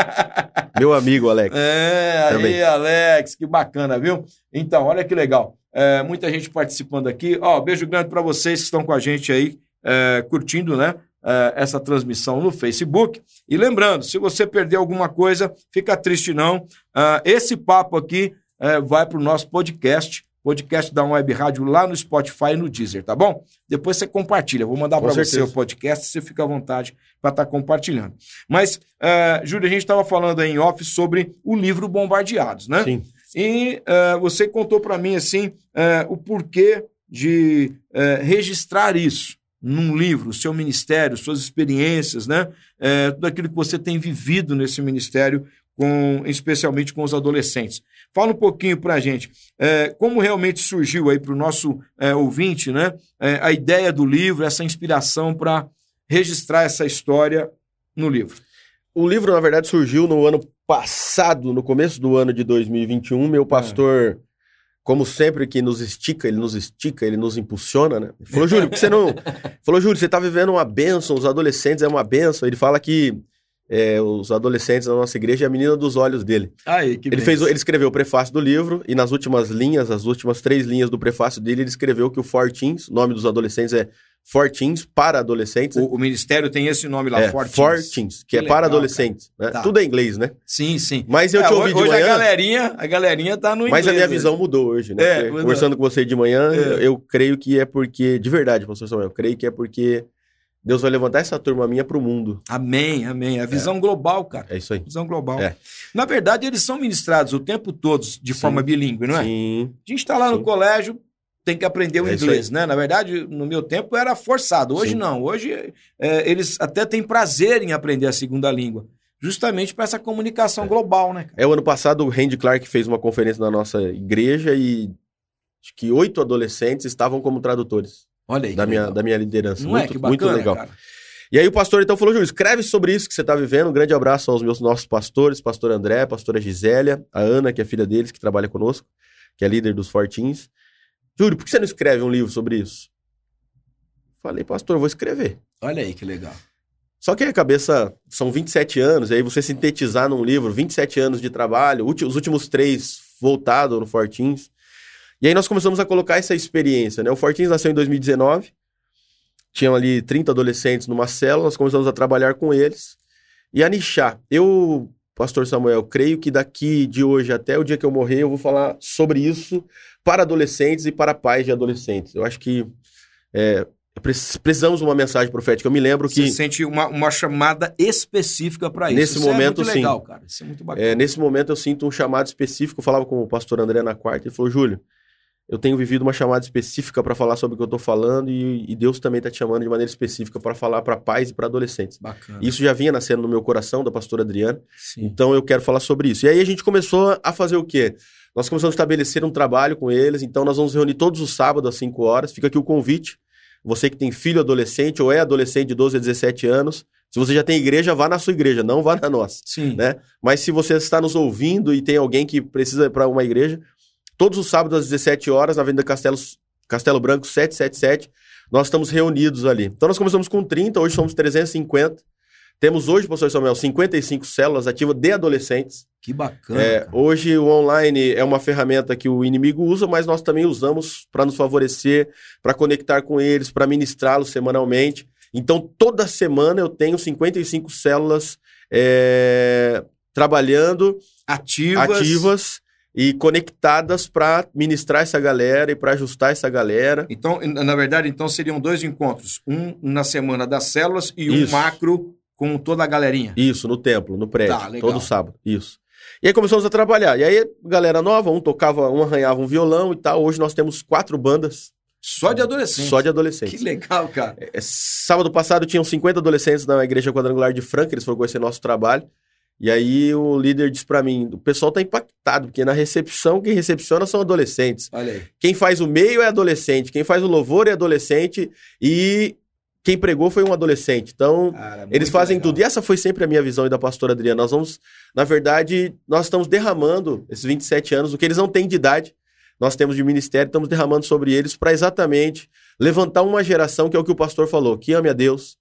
<laughs> meu amigo, Alex. É, Também. aí, Alex, que bacana, viu? Então, olha que legal. É, muita gente participando aqui. Ó, beijo grande para vocês que estão com a gente aí, é, curtindo, né? É, essa transmissão no Facebook. E lembrando, se você perder alguma coisa, fica triste não. É, esse papo aqui é, vai para o nosso podcast, podcast da Web Rádio lá no Spotify e no Deezer, tá bom? Depois você compartilha. Vou mandar para você o podcast, você fica à vontade para estar tá compartilhando. Mas, uh, Júlio, a gente estava falando aí em off sobre o livro Bombardeados, né? Sim. E uh, você contou para mim assim uh, o porquê de uh, registrar isso num livro, seu ministério, suas experiências, né? tudo aquilo que você tem vivido nesse ministério, com, especialmente com os adolescentes. Fala um pouquinho para a gente como realmente surgiu aí para o nosso ouvinte, né? a ideia do livro, essa inspiração para registrar essa história no livro. O livro, na verdade, surgiu no ano passado, no começo do ano de 2021, meu pastor, é. como sempre que nos estica, ele nos estica, ele nos impulsiona, né? Ele falou, Júlio, por que você não... <laughs> falou, Júlio, você tá vivendo uma bênção, os adolescentes é uma bênção. Ele fala que é, os adolescentes da nossa igreja é a menina dos olhos dele. Ai, que ele, fez, ele escreveu o prefácio do livro e nas últimas linhas, as últimas três linhas do prefácio dele, ele escreveu que o Fortins, o nome dos adolescentes é Fortins para adolescentes. O, o, ministério tem esse nome lá, é, Fortins. Fortins, que, que é legal, para adolescentes. Né? Tá. Tudo é inglês, né? Sim, sim. Mas eu é, te ouvi hoje de manhã. a galerinha, a galerinha tá no inglês. Mas a minha visão mudou hoje, né? É, conversando com você de manhã, é. eu creio que é porque, de verdade, pastor Samuel, eu creio que é porque Deus vai levantar essa turma minha para o mundo. Amém, amém. A visão é. global, cara. É isso aí. Visão global. É. Na verdade, eles são ministrados o tempo todo de Sim. forma bilíngue, não é? Sim. A gente está lá Sim. no colégio, tem que aprender o é inglês, né? Na verdade, no meu tempo era forçado. Hoje Sim. não. Hoje é, eles até têm prazer em aprender a segunda língua. Justamente para essa comunicação é. global, né? É, o ano passado o Randy Clark fez uma conferência na nossa igreja e acho que oito adolescentes estavam como tradutores. Olha aí. Da, minha, da minha liderança. Não muito, é? Que bacana, muito legal. Cara. E aí o pastor então falou, Júlio, escreve sobre isso que você está vivendo. Um grande abraço aos meus nossos pastores, pastor André, pastora Gisélia, a Ana, que é filha deles, que trabalha conosco, que é líder dos Fortins. Júlio, por que você não escreve um livro sobre isso? Falei, pastor, eu vou escrever. Olha aí que legal. Só que a cabeça são 27 anos, e aí você sintetizar num livro 27 anos de trabalho, os últimos três voltado no Fortins. E aí nós começamos a colocar essa experiência, né? O Fortins nasceu em 2019, tinham ali 30 adolescentes numa célula, nós começamos a trabalhar com eles e a nichar. Eu, pastor Samuel, creio que daqui de hoje até o dia que eu morrer, eu vou falar sobre isso para adolescentes e para pais de adolescentes. Eu acho que é, precisamos de uma mensagem profética. Eu me lembro que. Você sente uma, uma chamada específica para isso. Nesse isso momento, é muito sim. legal, cara. Isso é muito bacana. É, nesse momento, eu sinto um chamado específico. Eu falava com o pastor André na quarta e ele falou: Júlio, eu tenho vivido uma chamada específica para falar sobre o que eu estou falando e, e, Deus também está te chamando de maneira específica para falar para pais e para adolescentes. Bacana. Isso já vinha nascendo no meu coração, da pastora Adriana. Sim. Então eu quero falar sobre isso. E aí a gente começou a fazer o quê? Nós começamos a estabelecer um trabalho com eles, então nós vamos reunir todos os sábados às 5 horas. Fica aqui o convite. Você que tem filho adolescente ou é adolescente de 12 a 17 anos, se você já tem igreja, vá na sua igreja, não vá na nossa. Sim. Né? Mas se você está nos ouvindo e tem alguém que precisa ir para uma igreja, todos os sábados às 17 horas, na Avenida Castelo, Castelo Branco 777, nós estamos reunidos ali. Então nós começamos com 30, hoje somos 350. Temos hoje, professor Samuel, 55 células ativas de adolescentes. Que bacana. É, hoje o online é uma ferramenta que o inimigo usa, mas nós também usamos para nos favorecer, para conectar com eles, para ministrá-los semanalmente. Então, toda semana eu tenho 55 células é, trabalhando ativas. ativas e conectadas para ministrar essa galera e para ajustar essa galera. Então, na verdade, então seriam dois encontros, um na semana das células e Isso. um macro com toda a galerinha. Isso, no templo, no prédio, Tá, legal. todo sábado. Isso. E aí começamos a trabalhar. E aí, galera nova, um tocava, um arranhava um violão e tal. Hoje nós temos quatro bandas Só de adolescente. só de adolescentes. Que legal, cara. É, sábado passado tinham 50 adolescentes na igreja quadrangular de Franca, eles foram conhecer nosso trabalho. E aí o líder disse para mim, o pessoal tá impactado, porque na recepção quem recepciona são adolescentes. Olha aí. Quem faz o meio é adolescente, quem faz o louvor é adolescente e quem pregou foi um adolescente. Então, Cara, eles fazem legal. tudo. E essa foi sempre a minha visão e da pastora Adriana. Nós vamos, na verdade, nós estamos derramando esses 27 anos, o que eles não têm de idade, nós temos de ministério, estamos derramando sobre eles para exatamente levantar uma geração, que é o que o pastor falou, que ame a Deus,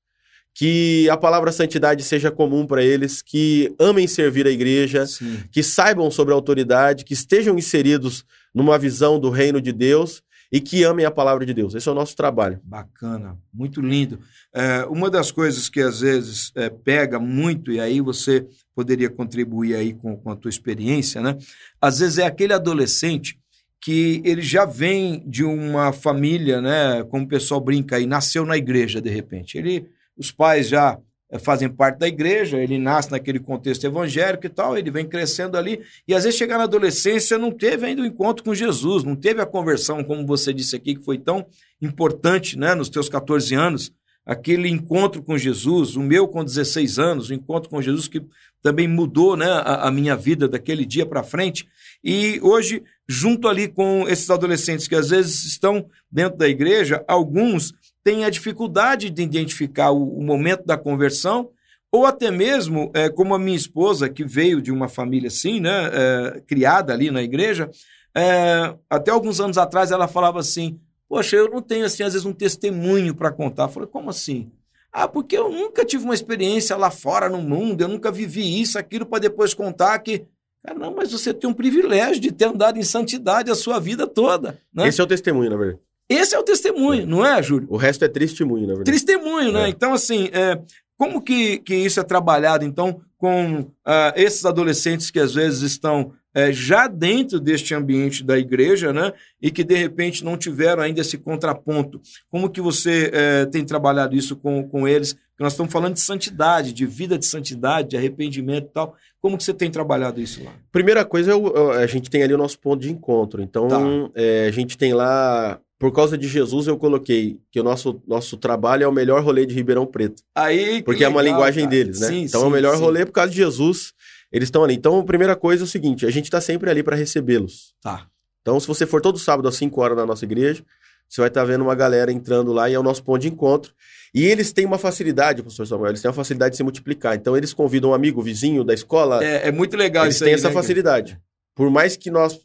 que a palavra santidade seja comum para eles, que amem servir a igreja, Sim. que saibam sobre a autoridade, que estejam inseridos numa visão do reino de Deus e que amem a palavra de Deus. Esse é o nosso trabalho. Bacana, muito lindo. É, uma das coisas que às vezes é, pega muito, e aí você poderia contribuir aí com, com a tua experiência, né? Às vezes é aquele adolescente que ele já vem de uma família, né? Como o pessoal brinca aí, nasceu na igreja de repente. Ele, os pais já fazem parte da igreja, ele nasce naquele contexto evangélico e tal, ele vem crescendo ali, e às vezes chegar na adolescência não teve ainda o encontro com Jesus, não teve a conversão, como você disse aqui, que foi tão importante, né, nos teus 14 anos, aquele encontro com Jesus, o meu com 16 anos, o encontro com Jesus que também mudou, né, a, a minha vida daquele dia para frente, e hoje, junto ali com esses adolescentes que às vezes estão dentro da igreja, alguns têm a dificuldade de identificar o, o momento da conversão, ou até mesmo, é, como a minha esposa, que veio de uma família assim, né, é, criada ali na igreja, é, até alguns anos atrás ela falava assim: Poxa, eu não tenho, assim, às vezes, um testemunho para contar. Eu falei: Como assim? Ah, porque eu nunca tive uma experiência lá fora no mundo, eu nunca vivi isso, aquilo, para depois contar que. Cara, não, mas você tem um privilégio de ter andado em santidade a sua vida toda. Né? Esse é o testemunho, na verdade. Esse é o testemunho, não é, Júlio? O resto é testemunho, na verdade. Testemunho, né? É. Então, assim, é, como que, que isso é trabalhado, então, com ah, esses adolescentes que às vezes estão é, já dentro deste ambiente da igreja, né? E que, de repente, não tiveram ainda esse contraponto. Como que você é, tem trabalhado isso com, com eles? Porque nós estamos falando de santidade, de vida de santidade, de arrependimento e tal. Como que você tem trabalhado isso lá? Primeira coisa, é o- a gente tem ali o nosso ponto de encontro. Então, Tá. é, a gente tem lá. Por causa de Jesus, eu coloquei que o nosso, nosso trabalho é o melhor rolê de Ribeirão Preto. Aí, que Porque é uma legal, linguagem cara. deles, né? Sim, então é sim, o melhor sim. rolê por causa de Jesus. Eles estão ali. Então, a primeira coisa é o seguinte: a gente está sempre ali para recebê-los. Tá. Então, se você for todo sábado às 5 horas na nossa igreja, você vai estar vendo uma galera entrando lá e é o nosso ponto de encontro. E eles têm uma facilidade, professor Samuel, eles têm uma facilidade de se multiplicar. Então, eles convidam um amigo, vizinho da escola, É, é muito legal eles isso têm aí, essa né, facilidade. Por mais que nós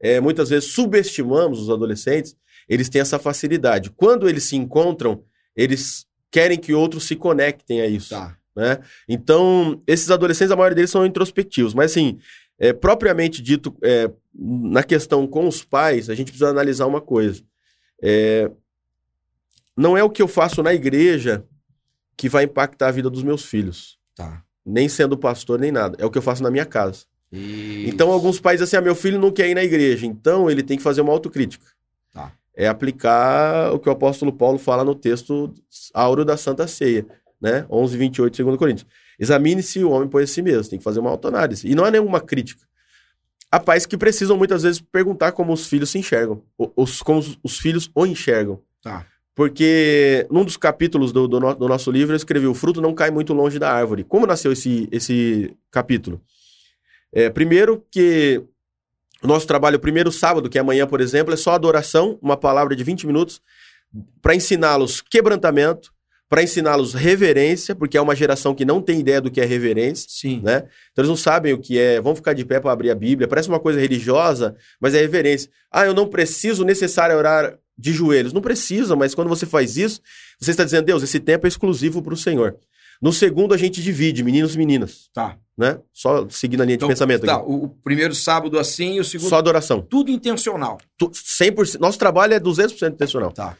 é, muitas vezes subestimamos os adolescentes, eles têm essa facilidade. Quando eles se encontram, eles querem que outros se conectem a isso. Tá. Né? Então, esses adolescentes, a maioria deles são introspectivos. Mas, assim, é, propriamente dito, é, na questão com os pais, a gente precisa analisar uma coisa. É, não é o que eu faço na igreja que vai impactar a vida dos meus filhos. Tá. Nem sendo pastor, nem nada. É o que eu faço na minha casa. E... Então, alguns pais assim, ah, meu filho não quer ir na igreja, então ele tem que fazer uma autocrítica. Tá. É aplicar o que o apóstolo Paulo fala no texto áureo da Santa Ceia, né? 11, 28, 2 Coríntios. Examine-se o homem por si mesmo, tem que fazer uma autoanálise. E não é nenhuma crítica. há pais que precisam muitas vezes perguntar como os filhos se enxergam, os, como os, os filhos o enxergam. Tá. Porque num dos capítulos do, do no- do nosso livro eu escrevi: o fruto não cai muito longe da árvore. Como nasceu esse, esse capítulo? É, primeiro, que o nosso trabalho, o primeiro sábado, que é amanhã, por exemplo, é só adoração, uma palavra de 20 minutos, para ensiná-los quebrantamento, para ensiná-los reverência, porque é uma geração que não tem ideia do que é reverência Sim. né? Então eles não sabem o que é, vão ficar de pé para abrir a Bíblia, parece uma coisa religiosa, mas é reverência. Ah, eu não preciso necessário orar de joelhos. Não precisa, mas quando você faz isso, você está dizendo, Deus, esse tempo é exclusivo para o Senhor. No segundo, a gente divide, meninos e meninas, Tá. né? Só seguindo a linha Então, de pensamento tá, aqui. o, primeiro sábado assim e o segundo. Só adoração. Tudo intencional. Tu- 100%, nosso trabalho é 200% intencional. Tá.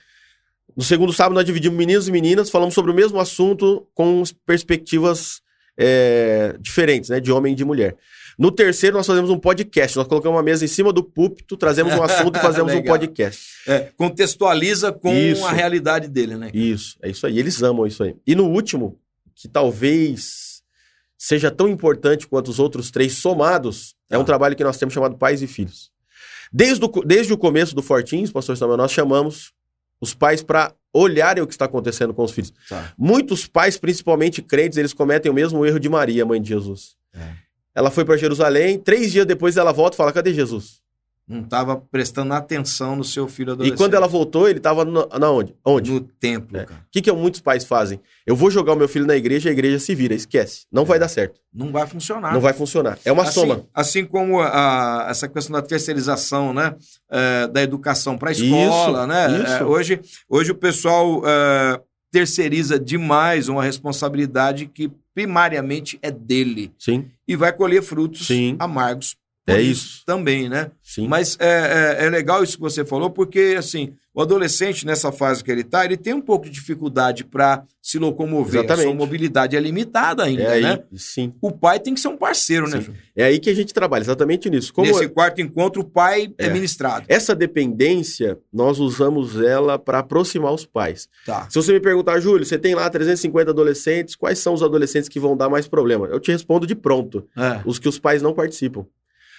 No segundo sábado, nós dividimos meninos e meninas, falamos sobre o mesmo assunto com perspectivas é, diferentes, né? De homem e de mulher. No terceiro, nós fazemos um podcast. Nós colocamos uma mesa em cima do púlpito, trazemos um assunto e fazemos um <laughs> podcast. É, contextualiza com Isso. a realidade dele, né? Isso, é isso aí. Eles amam isso aí. E no último, que talvez seja tão importante quanto os outros três somados, é um Ah. trabalho que nós temos chamado Pais e Filhos. Desde o, desde o começo do Fortins, pastor Samuel, nós chamamos os pais para olharem o que está acontecendo com os filhos. Tá. Muitos pais, principalmente crentes, eles cometem o mesmo erro de Maria, mãe de Jesus. É. Ela foi para Jerusalém, três dias depois ela volta e fala: cadê Jesus? Não estava prestando atenção no seu filho E adolescente. quando ela voltou, ele estava na onde? Onde? No templo, É. cara. O que, que muitos pais fazem? Eu vou jogar o meu filho na igreja, a igreja se vira, esquece. Não vai dar certo. Não vai funcionar. Não vai funcionar. É uma assim, soma. Assim como a- essa questão da terceirização, né? é, da educação para a escola, Isso, né? isso. É, hoje, hoje o pessoal é, terceiriza demais uma responsabilidade que primariamente é dele Sim, e vai colher frutos Sim. amargos. É isso. também, né? sim. Mas é, é, é legal isso que você falou, porque assim, o adolescente, nessa fase que ele está, ele tem um pouco de dificuldade para se locomover. Exatamente. A sua mobilidade é limitada ainda, é aí, né? sim. O pai tem que ser um parceiro, né? Sim. Júnior? É aí que a gente trabalha, exatamente nisso. Como Nesse quarto encontro, o pai é, É. ministrado. essa dependência, nós usamos ela para aproximar os pais. Tá. Se você me perguntar, Júlio, você tem lá 350 adolescentes, quais são os adolescentes que vão dar mais problema? Eu te respondo de pronto. É. os que os pais não participam.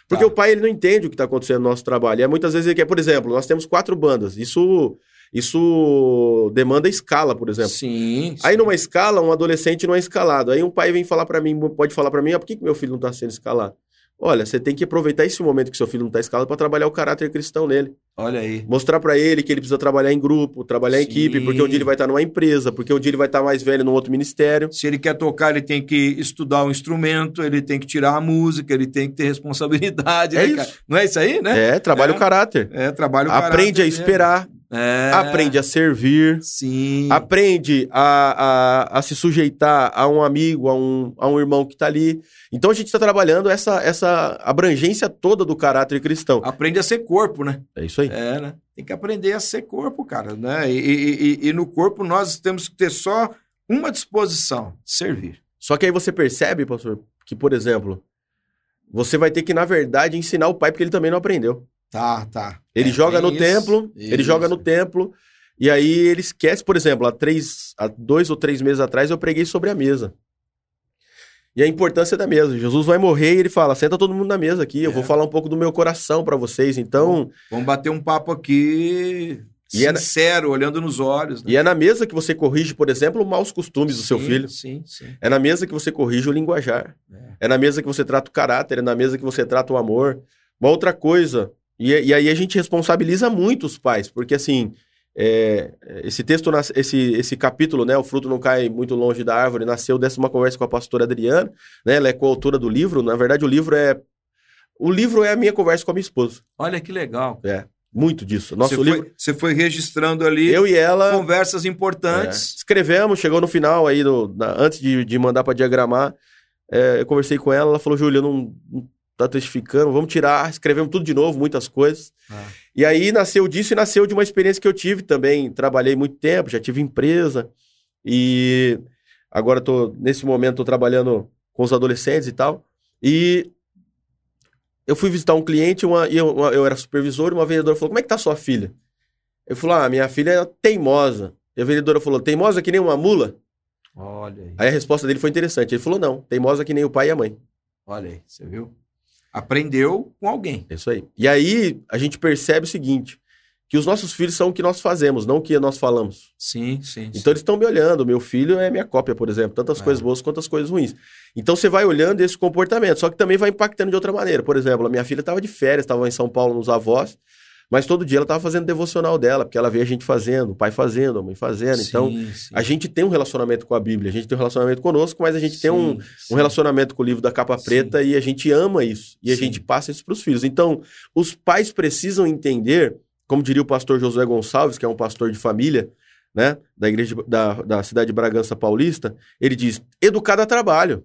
Porque Tá. o pai ele não entende o que está acontecendo no nosso trabalho. E é muitas vezes ele quer, por exemplo, nós temos quatro bandas. Isso, isso demanda escala, por exemplo. Sim. Aí sim. numa escala, um adolescente não é escalado. Aí um pai vem falar para mim, pode falar para mim, ah, por que, que meu filho não está sendo escalado? Olha, você tem que aproveitar esse momento que seu filho não está escalado para trabalhar o caráter cristão nele. Olha aí. Mostrar para ele que ele precisa trabalhar em grupo, trabalhar em Sim. equipe, porque um dia ele vai estar numa empresa, porque um dia ele vai estar mais velho num outro ministério. Se ele quer tocar, ele tem que estudar o instrumento, ele tem que tirar a música, ele tem que ter responsabilidade. É né, isso. Não é isso aí, né? É, trabalha É. o caráter. É, trabalho Aprende a esperar, É. aprende a servir. Sim. aprende a, a, a se sujeitar a um amigo, a um, a um irmão que está ali. Então a gente está trabalhando essa, essa abrangência toda do caráter cristão. Aprende a ser corpo, né? É isso aí. É, né? Tem que aprender a ser corpo, cara, né? E, e- e- e no corpo nós temos que ter só uma disposição, servir. Só que aí você percebe, pastor, que, por exemplo, você vai ter que, na verdade, ensinar o pai, porque ele também não aprendeu. Tá, tá. Ele É, joga no isso, templo, ele isso. joga no templo, e aí ele esquece, por exemplo, há, três, há dois ou três meses atrás eu preguei sobre a mesa. E a importância da mesa. Jesus vai morrer e ele fala: senta todo mundo na mesa aqui, eu É. vou falar um pouco do meu coração para vocês. Então, Vamos bater um papo aqui E é na- sincero, olhando nos olhos. Né? e é na mesa que você corrige, por exemplo, maus costumes do seu Sim, filho. Sim, sim. É na mesa que você corrige o linguajar. É. É na mesa que você trata o caráter, é na mesa que você trata o amor. Uma outra coisa, e, e aí a gente responsabiliza muito os pais, porque assim, é, esse texto, esse, esse capítulo, né, O Fruto Não Cai Muito Longe da Árvore, nasceu dessa uma conversa com a pastora Adriana, né, ela é coautora do livro, na verdade o livro é... O livro é a minha conversa com a minha esposa, Olha que legal. é, muito disso. Nosso você, livro, foi, você foi registrando ali eu e ela... conversas É, importantes. escrevemos, chegou no final aí, do- na- antes de, de mandar para diagramar, é, eu conversei com ela, ela falou, Júlio, eu não tá testificando, vamos tirar, escrevemos tudo de novo, muitas coisas. Ah. E aí nasceu disso e nasceu de uma experiência que eu tive também, trabalhei muito tempo, já tive empresa, e agora tô, nesse momento, tô trabalhando com os adolescentes e tal, e eu fui visitar um cliente, uma, eu, uma- eu era supervisor, e uma vendedora falou, como é que tá sua filha? Eu falei, ah, minha filha é teimosa. E a vendedora falou, teimosa que nem uma mula? Olha aí. Aí a resposta dele foi interessante. Ele falou, não, teimosa que nem o pai e a mãe. Olha aí, você viu? Aprendeu com alguém. É isso aí. E aí a gente percebe o seguinte: que os nossos filhos são o que nós fazemos, não o que nós falamos. Sim, sim. Então eles estão me olhando. Meu filho é minha cópia, por exemplo. Tantas é. coisas boas quanto as coisas ruins. Então você vai olhando esse comportamento, só que também vai impactando de outra maneira. Por exemplo, a minha filha estava de férias, estava em São Paulo nos avós. Mas todo dia ela estava fazendo devocional dela, porque ela vê a gente fazendo, o pai fazendo, a mãe fazendo. Sim, então, sim. a gente tem um relacionamento com a Bíblia, a gente tem um relacionamento conosco, mas a gente sim, tem um, um, relacionamento com o livro da capa preta e a gente ama isso. E a gente passa isso para os filhos. Então, os pais precisam entender, como diria o pastor Josué Gonçalves, que é um pastor de família, né, da igreja da, da cidade de Bragança Paulista, ele diz: educar dá trabalho.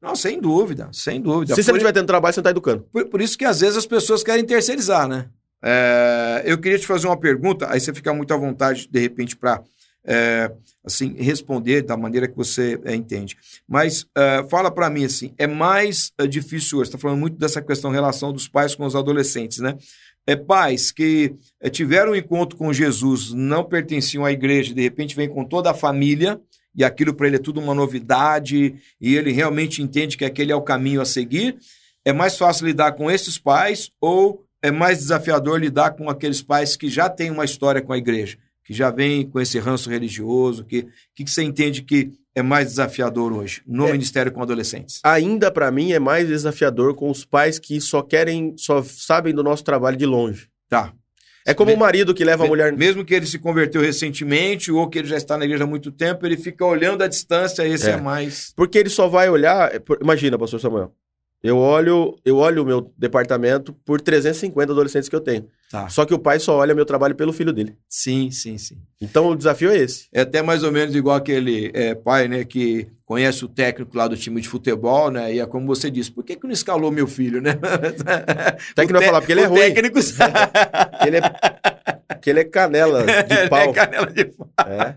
Não, sem dúvida, sem dúvida. Se por... você não estiver tendo trabalho, você não está educando. Por, por, isso que às vezes as pessoas querem terceirizar, né? É, eu queria te fazer uma pergunta, aí você fica muito à vontade, de repente, para é, assim, responder da maneira que você é, entende. Mas é, fala para mim assim, é mais é, difícil hoje, está falando muito dessa questão relação dos pais com os adolescentes, né? É, pais que é, tiveram um encontro com Jesus, não pertenciam à igreja, de repente vem com toda a família, e aquilo para ele é tudo uma novidade, e ele realmente entende que aquele é o caminho a seguir. É mais fácil lidar com esses pais ou é mais desafiador lidar com aqueles pais que já têm uma história com a igreja, que já vêm com esse ranço religioso? O que, que, que você entende que é mais desafiador hoje no é, ministério com adolescentes? Ainda para mim é mais desafiador com os pais que só querem, só sabem do nosso trabalho de longe. Tá. É como o marido que leva a mulher. Mesmo que ele se converteu recentemente ou que ele já está na igreja há muito tempo, ele fica olhando à distância, esse é, é mais. Porque ele só vai olhar. Imagina, pastor Samuel. Eu olho, eu olho o meu departamento por 350 adolescentes que eu tenho. Tá. Só que o pai só olha meu trabalho pelo filho dele. Sim, sim, sim. Então o desafio é esse. É até mais ou menos igual aquele é, pai, né, que conhece o técnico lá do time de futebol, né? E é como você disse, por que, que não escalou meu filho, <laughs> né? O técnico vai falar, porque ele é ruim. técnico <laughs> ele é, porque ele é canela <laughs> de pau. é canela de pau. É.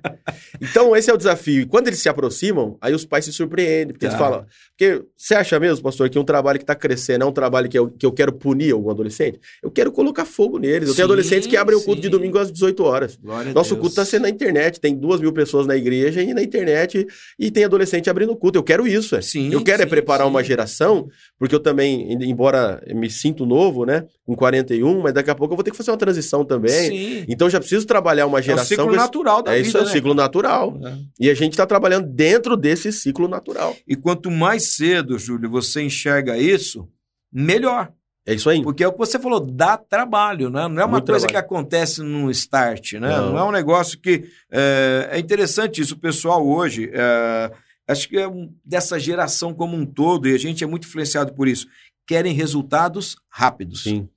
Então esse é o desafio. E quando eles se aproximam, aí os pais se surpreendem, porque tá. eles falam... Porque você acha mesmo, pastor, que um trabalho que está crescendo é um trabalho que eu, que eu quero punir algum adolescente? Eu quero colocar fogo neles. Eu sim, tenho adolescentes que abrem sim. o culto de domingo às 18 horas. Glória Nosso culto está sendo na internet. Tem duas mil pessoas na igreja e na internet e tem adolescente abrindo o culto. Eu quero isso. É. Sim, eu quero é preparar uma geração, porque eu também, embora me sinto novo, né? Com 41, mas daqui a pouco eu vou ter que fazer uma transição também. Então já preciso trabalhar uma geração. É o ciclo natural da é vida. Isso é o né? ciclo natural. É. E a gente está trabalhando dentro desse ciclo natural. E quanto mais cedo, Júlio, você enxerga isso, melhor. É isso aí. Porque é o que você falou, dá trabalho, né? Não é uma Muito coisa trabalho. que acontece no start, né? Não, Não é um negócio que. É, é, interessante isso. O pessoal hoje, é, acho que é um, dessa geração como um todo, e a gente é muito influenciado por isso, querem resultados rápidos. Sim.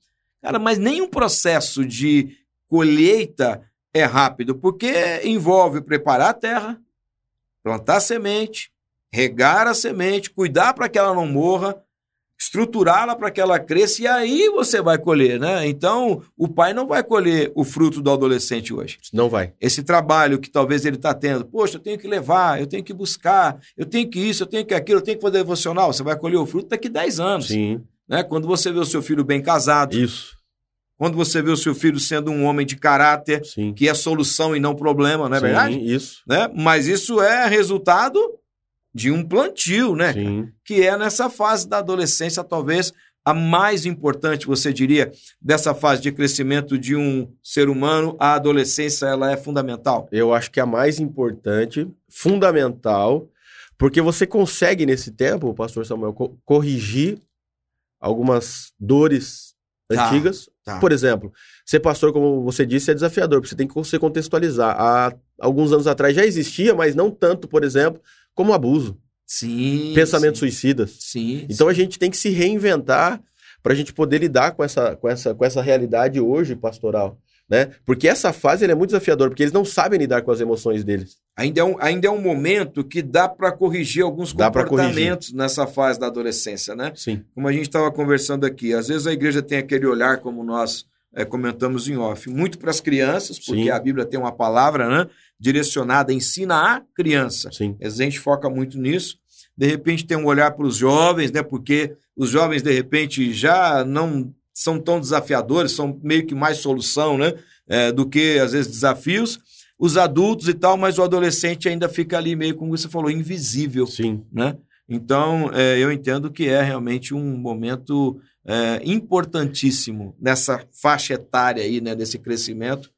Cara, mas nenhum processo de colheita é rápido, porque envolve preparar a terra, plantar a semente, regar a semente, cuidar para que ela não morra estruturá-la para que ela cresça e aí você vai colher, né? Então, o pai não vai colher o fruto do adolescente hoje. Não vai. Esse trabalho que talvez ele está tendo, poxa, eu tenho que levar, eu tenho que buscar, eu tenho que isso, eu tenho que aquilo, eu tenho que fazer devocional. Você vai colher o fruto daqui 10 anos. Sim. Né? Quando você vê o seu filho bem casado. Isso. Quando você vê o seu filho sendo um homem de caráter, Sim. que é solução e não problema, não é Sim, verdade? Isso. Né? Mas isso é resultado de um plantio, né? Sim. Que é nessa fase da adolescência, talvez a mais importante, você diria, dessa fase de crescimento de um ser humano, a adolescência ela é fundamental? Eu acho que é a mais importante, fundamental, porque você consegue nesse tempo, pastor Samuel, co corrigir algumas dores tá, antigas. Tá. Por exemplo, ser pastor, como você disse, é desafiador, porque você tem que se contextualizar. Há alguns anos atrás já existia, mas não tanto, por exemplo, como abuso. Sim. Pensamentos sim. suicidas. Sim. Então sim. a gente tem que se reinventar para a gente poder lidar com essa, com essa, com essa realidade hoje pastoral. Né? Porque essa fase é muito desafiadora, porque eles não sabem lidar com as emoções deles. Ainda é um, ainda é um momento que dá para corrigir alguns dá comportamentos corrigir. nessa fase da adolescência, né? Sim. Como a gente estava conversando aqui, às vezes a igreja tem aquele olhar, como nós é, comentamos em off, muito para as crianças, porque Sim. a Bíblia tem uma palavra, né? direcionada, ensina a criança. Sim. A gente foca muito nisso. De repente tem um olhar para os jovens, né? Porque os jovens, de repente, já não são tão desafiadores, são meio que mais solução, né? É, do que, às vezes, desafios. Os adultos e tal, mas o adolescente ainda fica ali meio, como você falou, invisível. Sim. Né? Então, é, eu entendo que é realmente um momento é importantíssimo nessa faixa etária aí, né, desse crescimento,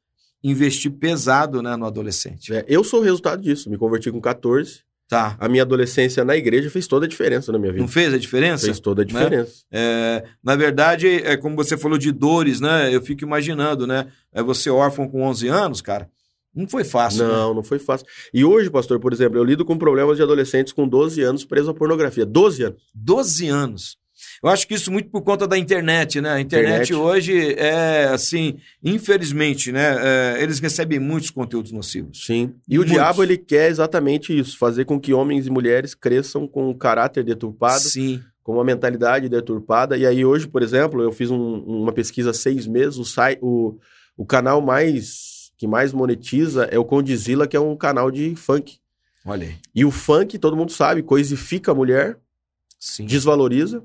investir pesado né, no adolescente. É, eu sou o resultado disso. Me converti com 14. Tá. A minha adolescência na igreja fez toda a diferença na minha vida. Não fez a diferença? Fez toda a diferença. Né? É, na verdade, é como você falou de dores, né? Eu fico imaginando, né? É você órfão com 11 anos, cara. Não foi fácil. Não, né? não foi fácil. E hoje, pastor, por exemplo, eu lido com problemas de adolescentes com 12 anos presos à pornografia. 12 anos. 12 anos. Eu acho que isso muito por conta da internet, né? A internet, internet. hoje é assim, infelizmente, né? É, eles recebem muitos conteúdos nocivos. Sim. E muitos. o diabo ele quer exatamente isso, fazer com que homens e mulheres cresçam com um caráter deturpado. Sim. Com uma mentalidade deturpada. E aí, hoje, por exemplo, eu fiz um, uma pesquisa há seis meses, o, o, o canal mais que mais monetiza é o Condizila, que é um canal de funk. Olha aí. E o funk, todo mundo sabe, coisifica a mulher, Sim. desvaloriza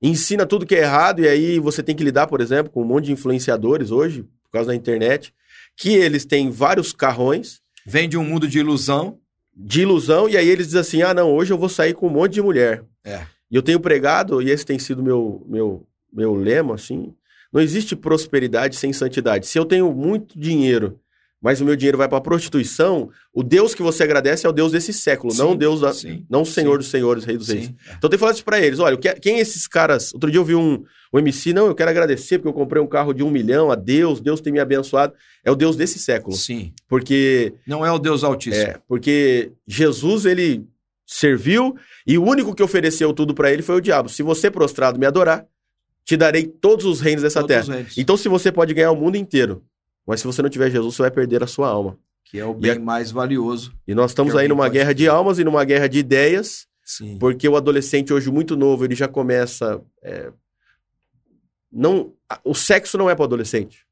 ensina tudo que é errado, e aí você tem que lidar, por exemplo, com um monte de influenciadores hoje, por causa da internet, que eles têm vários carrões. Vem de um mundo de ilusão. De ilusão, e aí eles dizem assim: ah, não, hoje eu vou sair com um monte de mulher. É. E eu tenho pregado, e esse tem sido meu, meu, meu lema, assim: não existe prosperidade sem santidade. Se eu tenho muito dinheiro mas o meu dinheiro vai para prostituição, o Deus que você agradece é o Deus desse século, sim, não o Deus da, sim, não o Senhor sim. dos Senhores, Rei dos Reis. Então tenho falado isso para eles, olha, quem esses caras? Outro dia eu vi um, um MC, não, eu quero agradecer porque eu comprei um carro de um milhão a Deus, Deus tem me abençoado. É o Deus desse século. Sim. Porque não é o Deus altíssimo. É, porque Jesus ele serviu e o único que ofereceu tudo para ele foi o diabo. Se você prostrado me adorar, te darei todos os reinos dessa todos terra. Então se você pode ganhar o mundo inteiro mas se você não tiver Jesus, você vai perder a sua alma. Que é o bem mais valioso. E nós estamos aí numa guerra de almas e numa guerra de ideias. Sim. Porque o adolescente hoje muito novo, ele já começa... É... Não, o sexo não é para o adolescente.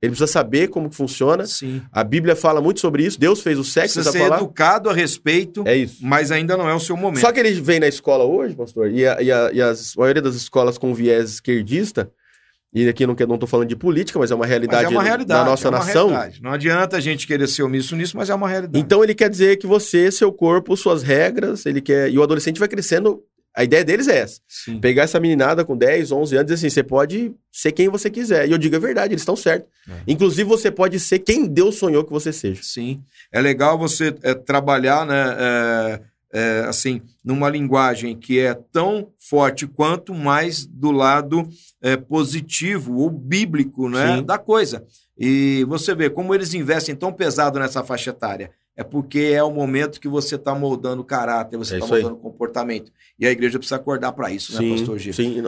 Ele precisa saber como funciona. Sim. A Bíblia fala muito sobre isso. Deus fez o sexo. Precisa ser falar. educado a respeito. É isso. Mas ainda não é o seu momento. Só que ele vem na escola hoje, pastor, e a, e a, e a maioria das escolas com viés esquerdista, e aqui não estou falando de política, mas é uma realidade, é uma realidade da nossa é nação. Realidade. Não adianta a gente querer ser omisso nisso, mas é uma realidade. Então ele quer dizer que você, seu corpo, suas regras, ele quer. E o adolescente vai crescendo. A ideia deles é essa. Sim. Pegar essa meninada com 10, 11 anos e assim: você pode ser quem você quiser. E eu digo a verdade, eles estão certos. É. Inclusive, você pode ser quem Deus sonhou que você seja. Sim. É legal você é, trabalhar, né? É assim, numa linguagem que é tão forte quanto mais do lado é, positivo ou bíblico né, da coisa. E você vê como eles investem tão pesado nessa faixa etária. É porque é o momento que você está moldando o caráter, você está é moldando o comportamento. E a igreja precisa acordar para isso, né, sim, pastor Gil? Sim,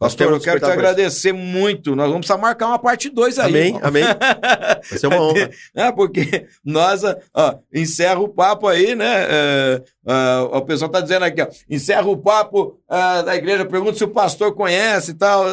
Pastor, eu quero te agradecer muito. Nós vamos precisar marcar uma parte 2 aí. Amém, irmão. amém. <laughs> Vai ser uma honra. é, porque nós, ó, encerra o papo aí, né? É, é, o pessoal está dizendo aqui, ó, encerra o papo é, da igreja, pergunta se o pastor conhece e tal.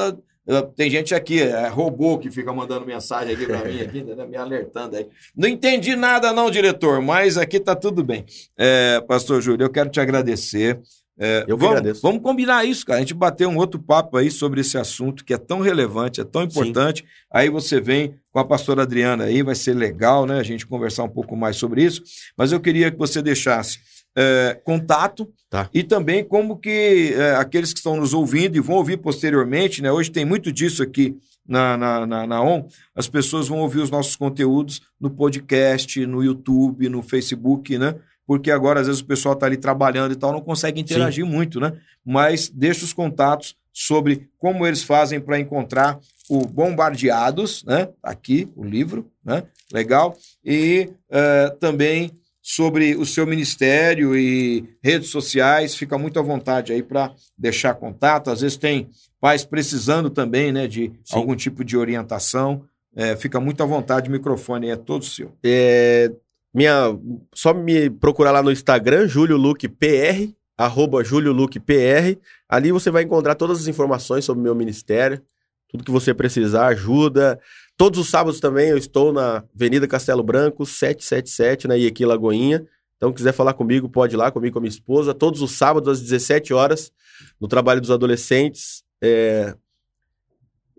Tem gente aqui, é robô que fica mandando mensagem aqui para mim, aqui, né, me alertando aí. Não entendi nada não, diretor, mas aqui tá tudo bem. É, pastor Júlio, eu quero te agradecer. É, eu vamos, agradeço. Vamos combinar isso, cara. A gente bater um outro papo aí sobre esse assunto que é tão relevante, é tão importante. Sim. Aí você vem com a pastora Adriana aí, vai ser legal, né? A gente conversar um pouco mais sobre isso. Mas eu queria que você deixasse é, contato tá. e também como que é, aqueles que estão nos ouvindo e vão ouvir posteriormente, né? Hoje tem muito disso aqui na, na, na, na ON, as pessoas vão ouvir os nossos conteúdos no podcast, no YouTube, no Facebook, né? Porque agora às vezes o pessoal está ali trabalhando e tal, não consegue interagir Sim. muito, né? Mas deixa os contatos sobre como eles fazem para encontrar o Bombardeados, né? Aqui o livro, né? Legal. E uh, também sobre o seu ministério e redes sociais, fica muito à vontade aí para deixar contato. Às vezes tem pais precisando também, né, de Sim. algum tipo de orientação. É, fica muito à vontade, o microfone é todo seu. É, minha, só me procurar lá no Instagram, JúlioLuquePR, arroba JúlioLuquePR. Ali você vai encontrar todas as informações sobre o meu ministério, tudo que você precisar, ajuda. Todos os sábados também eu estou na Avenida Castelo Branco, 777, na Iequi Lagoinha. Então, quiser falar comigo, pode ir lá comigo com a minha esposa. Todos os sábados, às 17 horas, no trabalho dos adolescentes. É...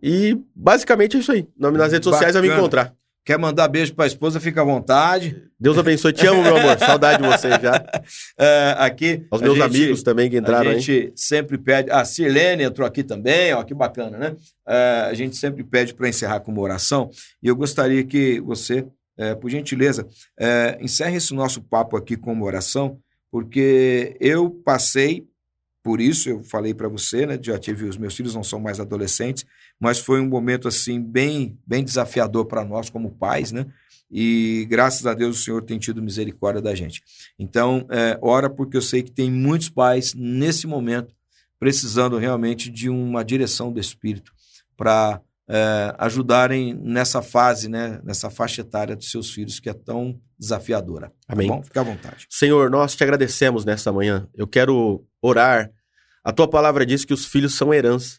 E basicamente é isso aí. Nas redes sociais Bacana. vai me encontrar. Quer mandar beijo para a esposa, fica à vontade. Deus abençoe. Te amo, meu amor. <laughs> Saudade de você já. É, aqui. Aos meus gente, amigos também que entraram A aí. gente sempre pede. A Sirlene entrou aqui também, ó, que bacana, né? É, a gente sempre pede para encerrar com uma oração. E eu gostaria que você, é, por gentileza, é, encerre esse nosso papo aqui com uma oração, porque eu passei por isso, eu falei para você, né? Já tive os meus filhos não são mais adolescentes, mas foi um momento assim bem, bem desafiador para nós como pais, né? E graças a Deus o Senhor tem tido misericórdia da gente. Então, é, ora porque eu sei que tem muitos pais nesse momento precisando realmente de uma direção do Espírito para é, ajudarem nessa fase, né? Nessa faixa etária dos seus filhos que é tão desafiadora. Amém. Tá bom? Fica à vontade. Senhor, nós te agradecemos nessa manhã. Eu quero orar. A tua palavra diz que os filhos são herança.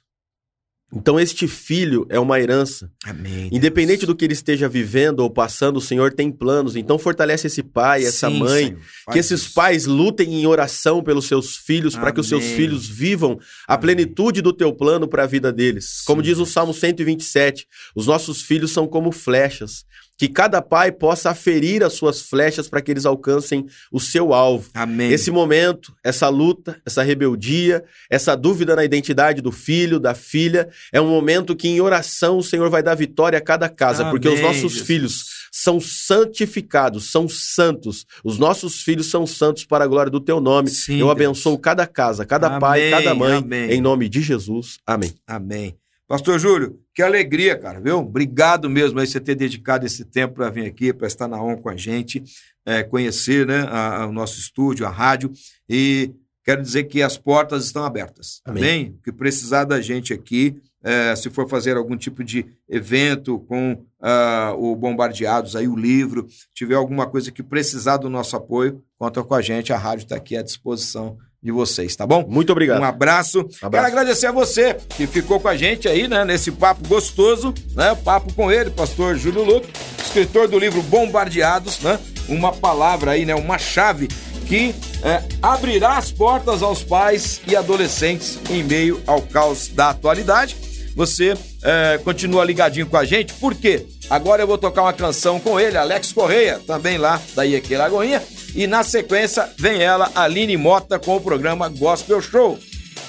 Então, este filho é uma herança. Amém. Independente do que ele esteja vivendo ou passando, o Senhor tem planos. Então, fortalece esse pai, essa Sim, mãe. Senhor, Que esses isso. pais lutem em oração pelos seus filhos, para que os seus filhos vivam a Amém. plenitude do teu plano para a vida deles. Como Sim, diz o. Salmo 127, os nossos filhos são como flechas. Que cada pai possa aferir as suas flechas para que eles alcancem o seu alvo. Amém. Esse momento, essa luta, essa rebeldia, essa dúvida na identidade do filho, da filha, é um momento que em oração o Senhor vai dar vitória a cada casa, porque os Amém, nossos Jesus. filhos são santificados, são santos. Os nossos filhos são santos para a glória do teu nome. Sim, Eu Deus. abençoo cada casa, cada pai, Amém, cada mãe, amém. em nome de Jesus. Amém. Amém. Pastor Júlio, que alegria, cara, viu? Obrigado mesmo aí você ter dedicado esse tempo para vir aqui, para estar na ON com a gente, é, conhecer né, a- a- o nosso estúdio, a rádio. E quero dizer que as portas estão abertas. Amém. Amém? O que precisar da gente aqui, é, se for fazer algum tipo de evento com ah, o Bombardeados, aí o livro, tiver alguma coisa que precisar do nosso apoio, conta com a gente, a rádio está aqui à disposição de vocês, tá bom? Muito obrigado. Um abraço. Quero Abraço. agradecer a você que ficou com a gente aí, né, nesse papo gostoso, né? Papo com ele, pastor Júlio Luque, escritor do livro Bombardeados, né? Uma palavra aí, né, uma chave que é, abrirá as portas aos pais e adolescentes em meio ao caos da atualidade. Você é, continua ligadinho com a gente, por quê? Agora eu vou tocar uma canção com ele, Alex Correia, também lá da IEQ Lagoinha. E na sequência vem ela, Aline Mota, com o programa Gospel Show.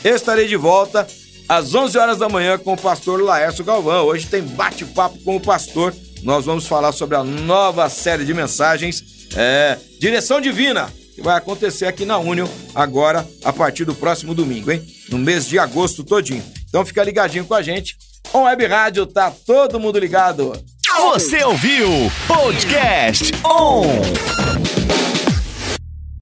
Eu estarei de volta às 11 horas da manhã com o pastor Laércio Galvão. Hoje tem bate-papo com o pastor. Nós vamos falar sobre a nova série de mensagens, é, Direção Divina, que vai acontecer aqui na Union agora, a partir do próximo domingo, hein? No mês de agosto todinho. Então fica ligadinho com a gente. On Web Rádio, tá todo mundo ligado. Você ouviu Podcast On.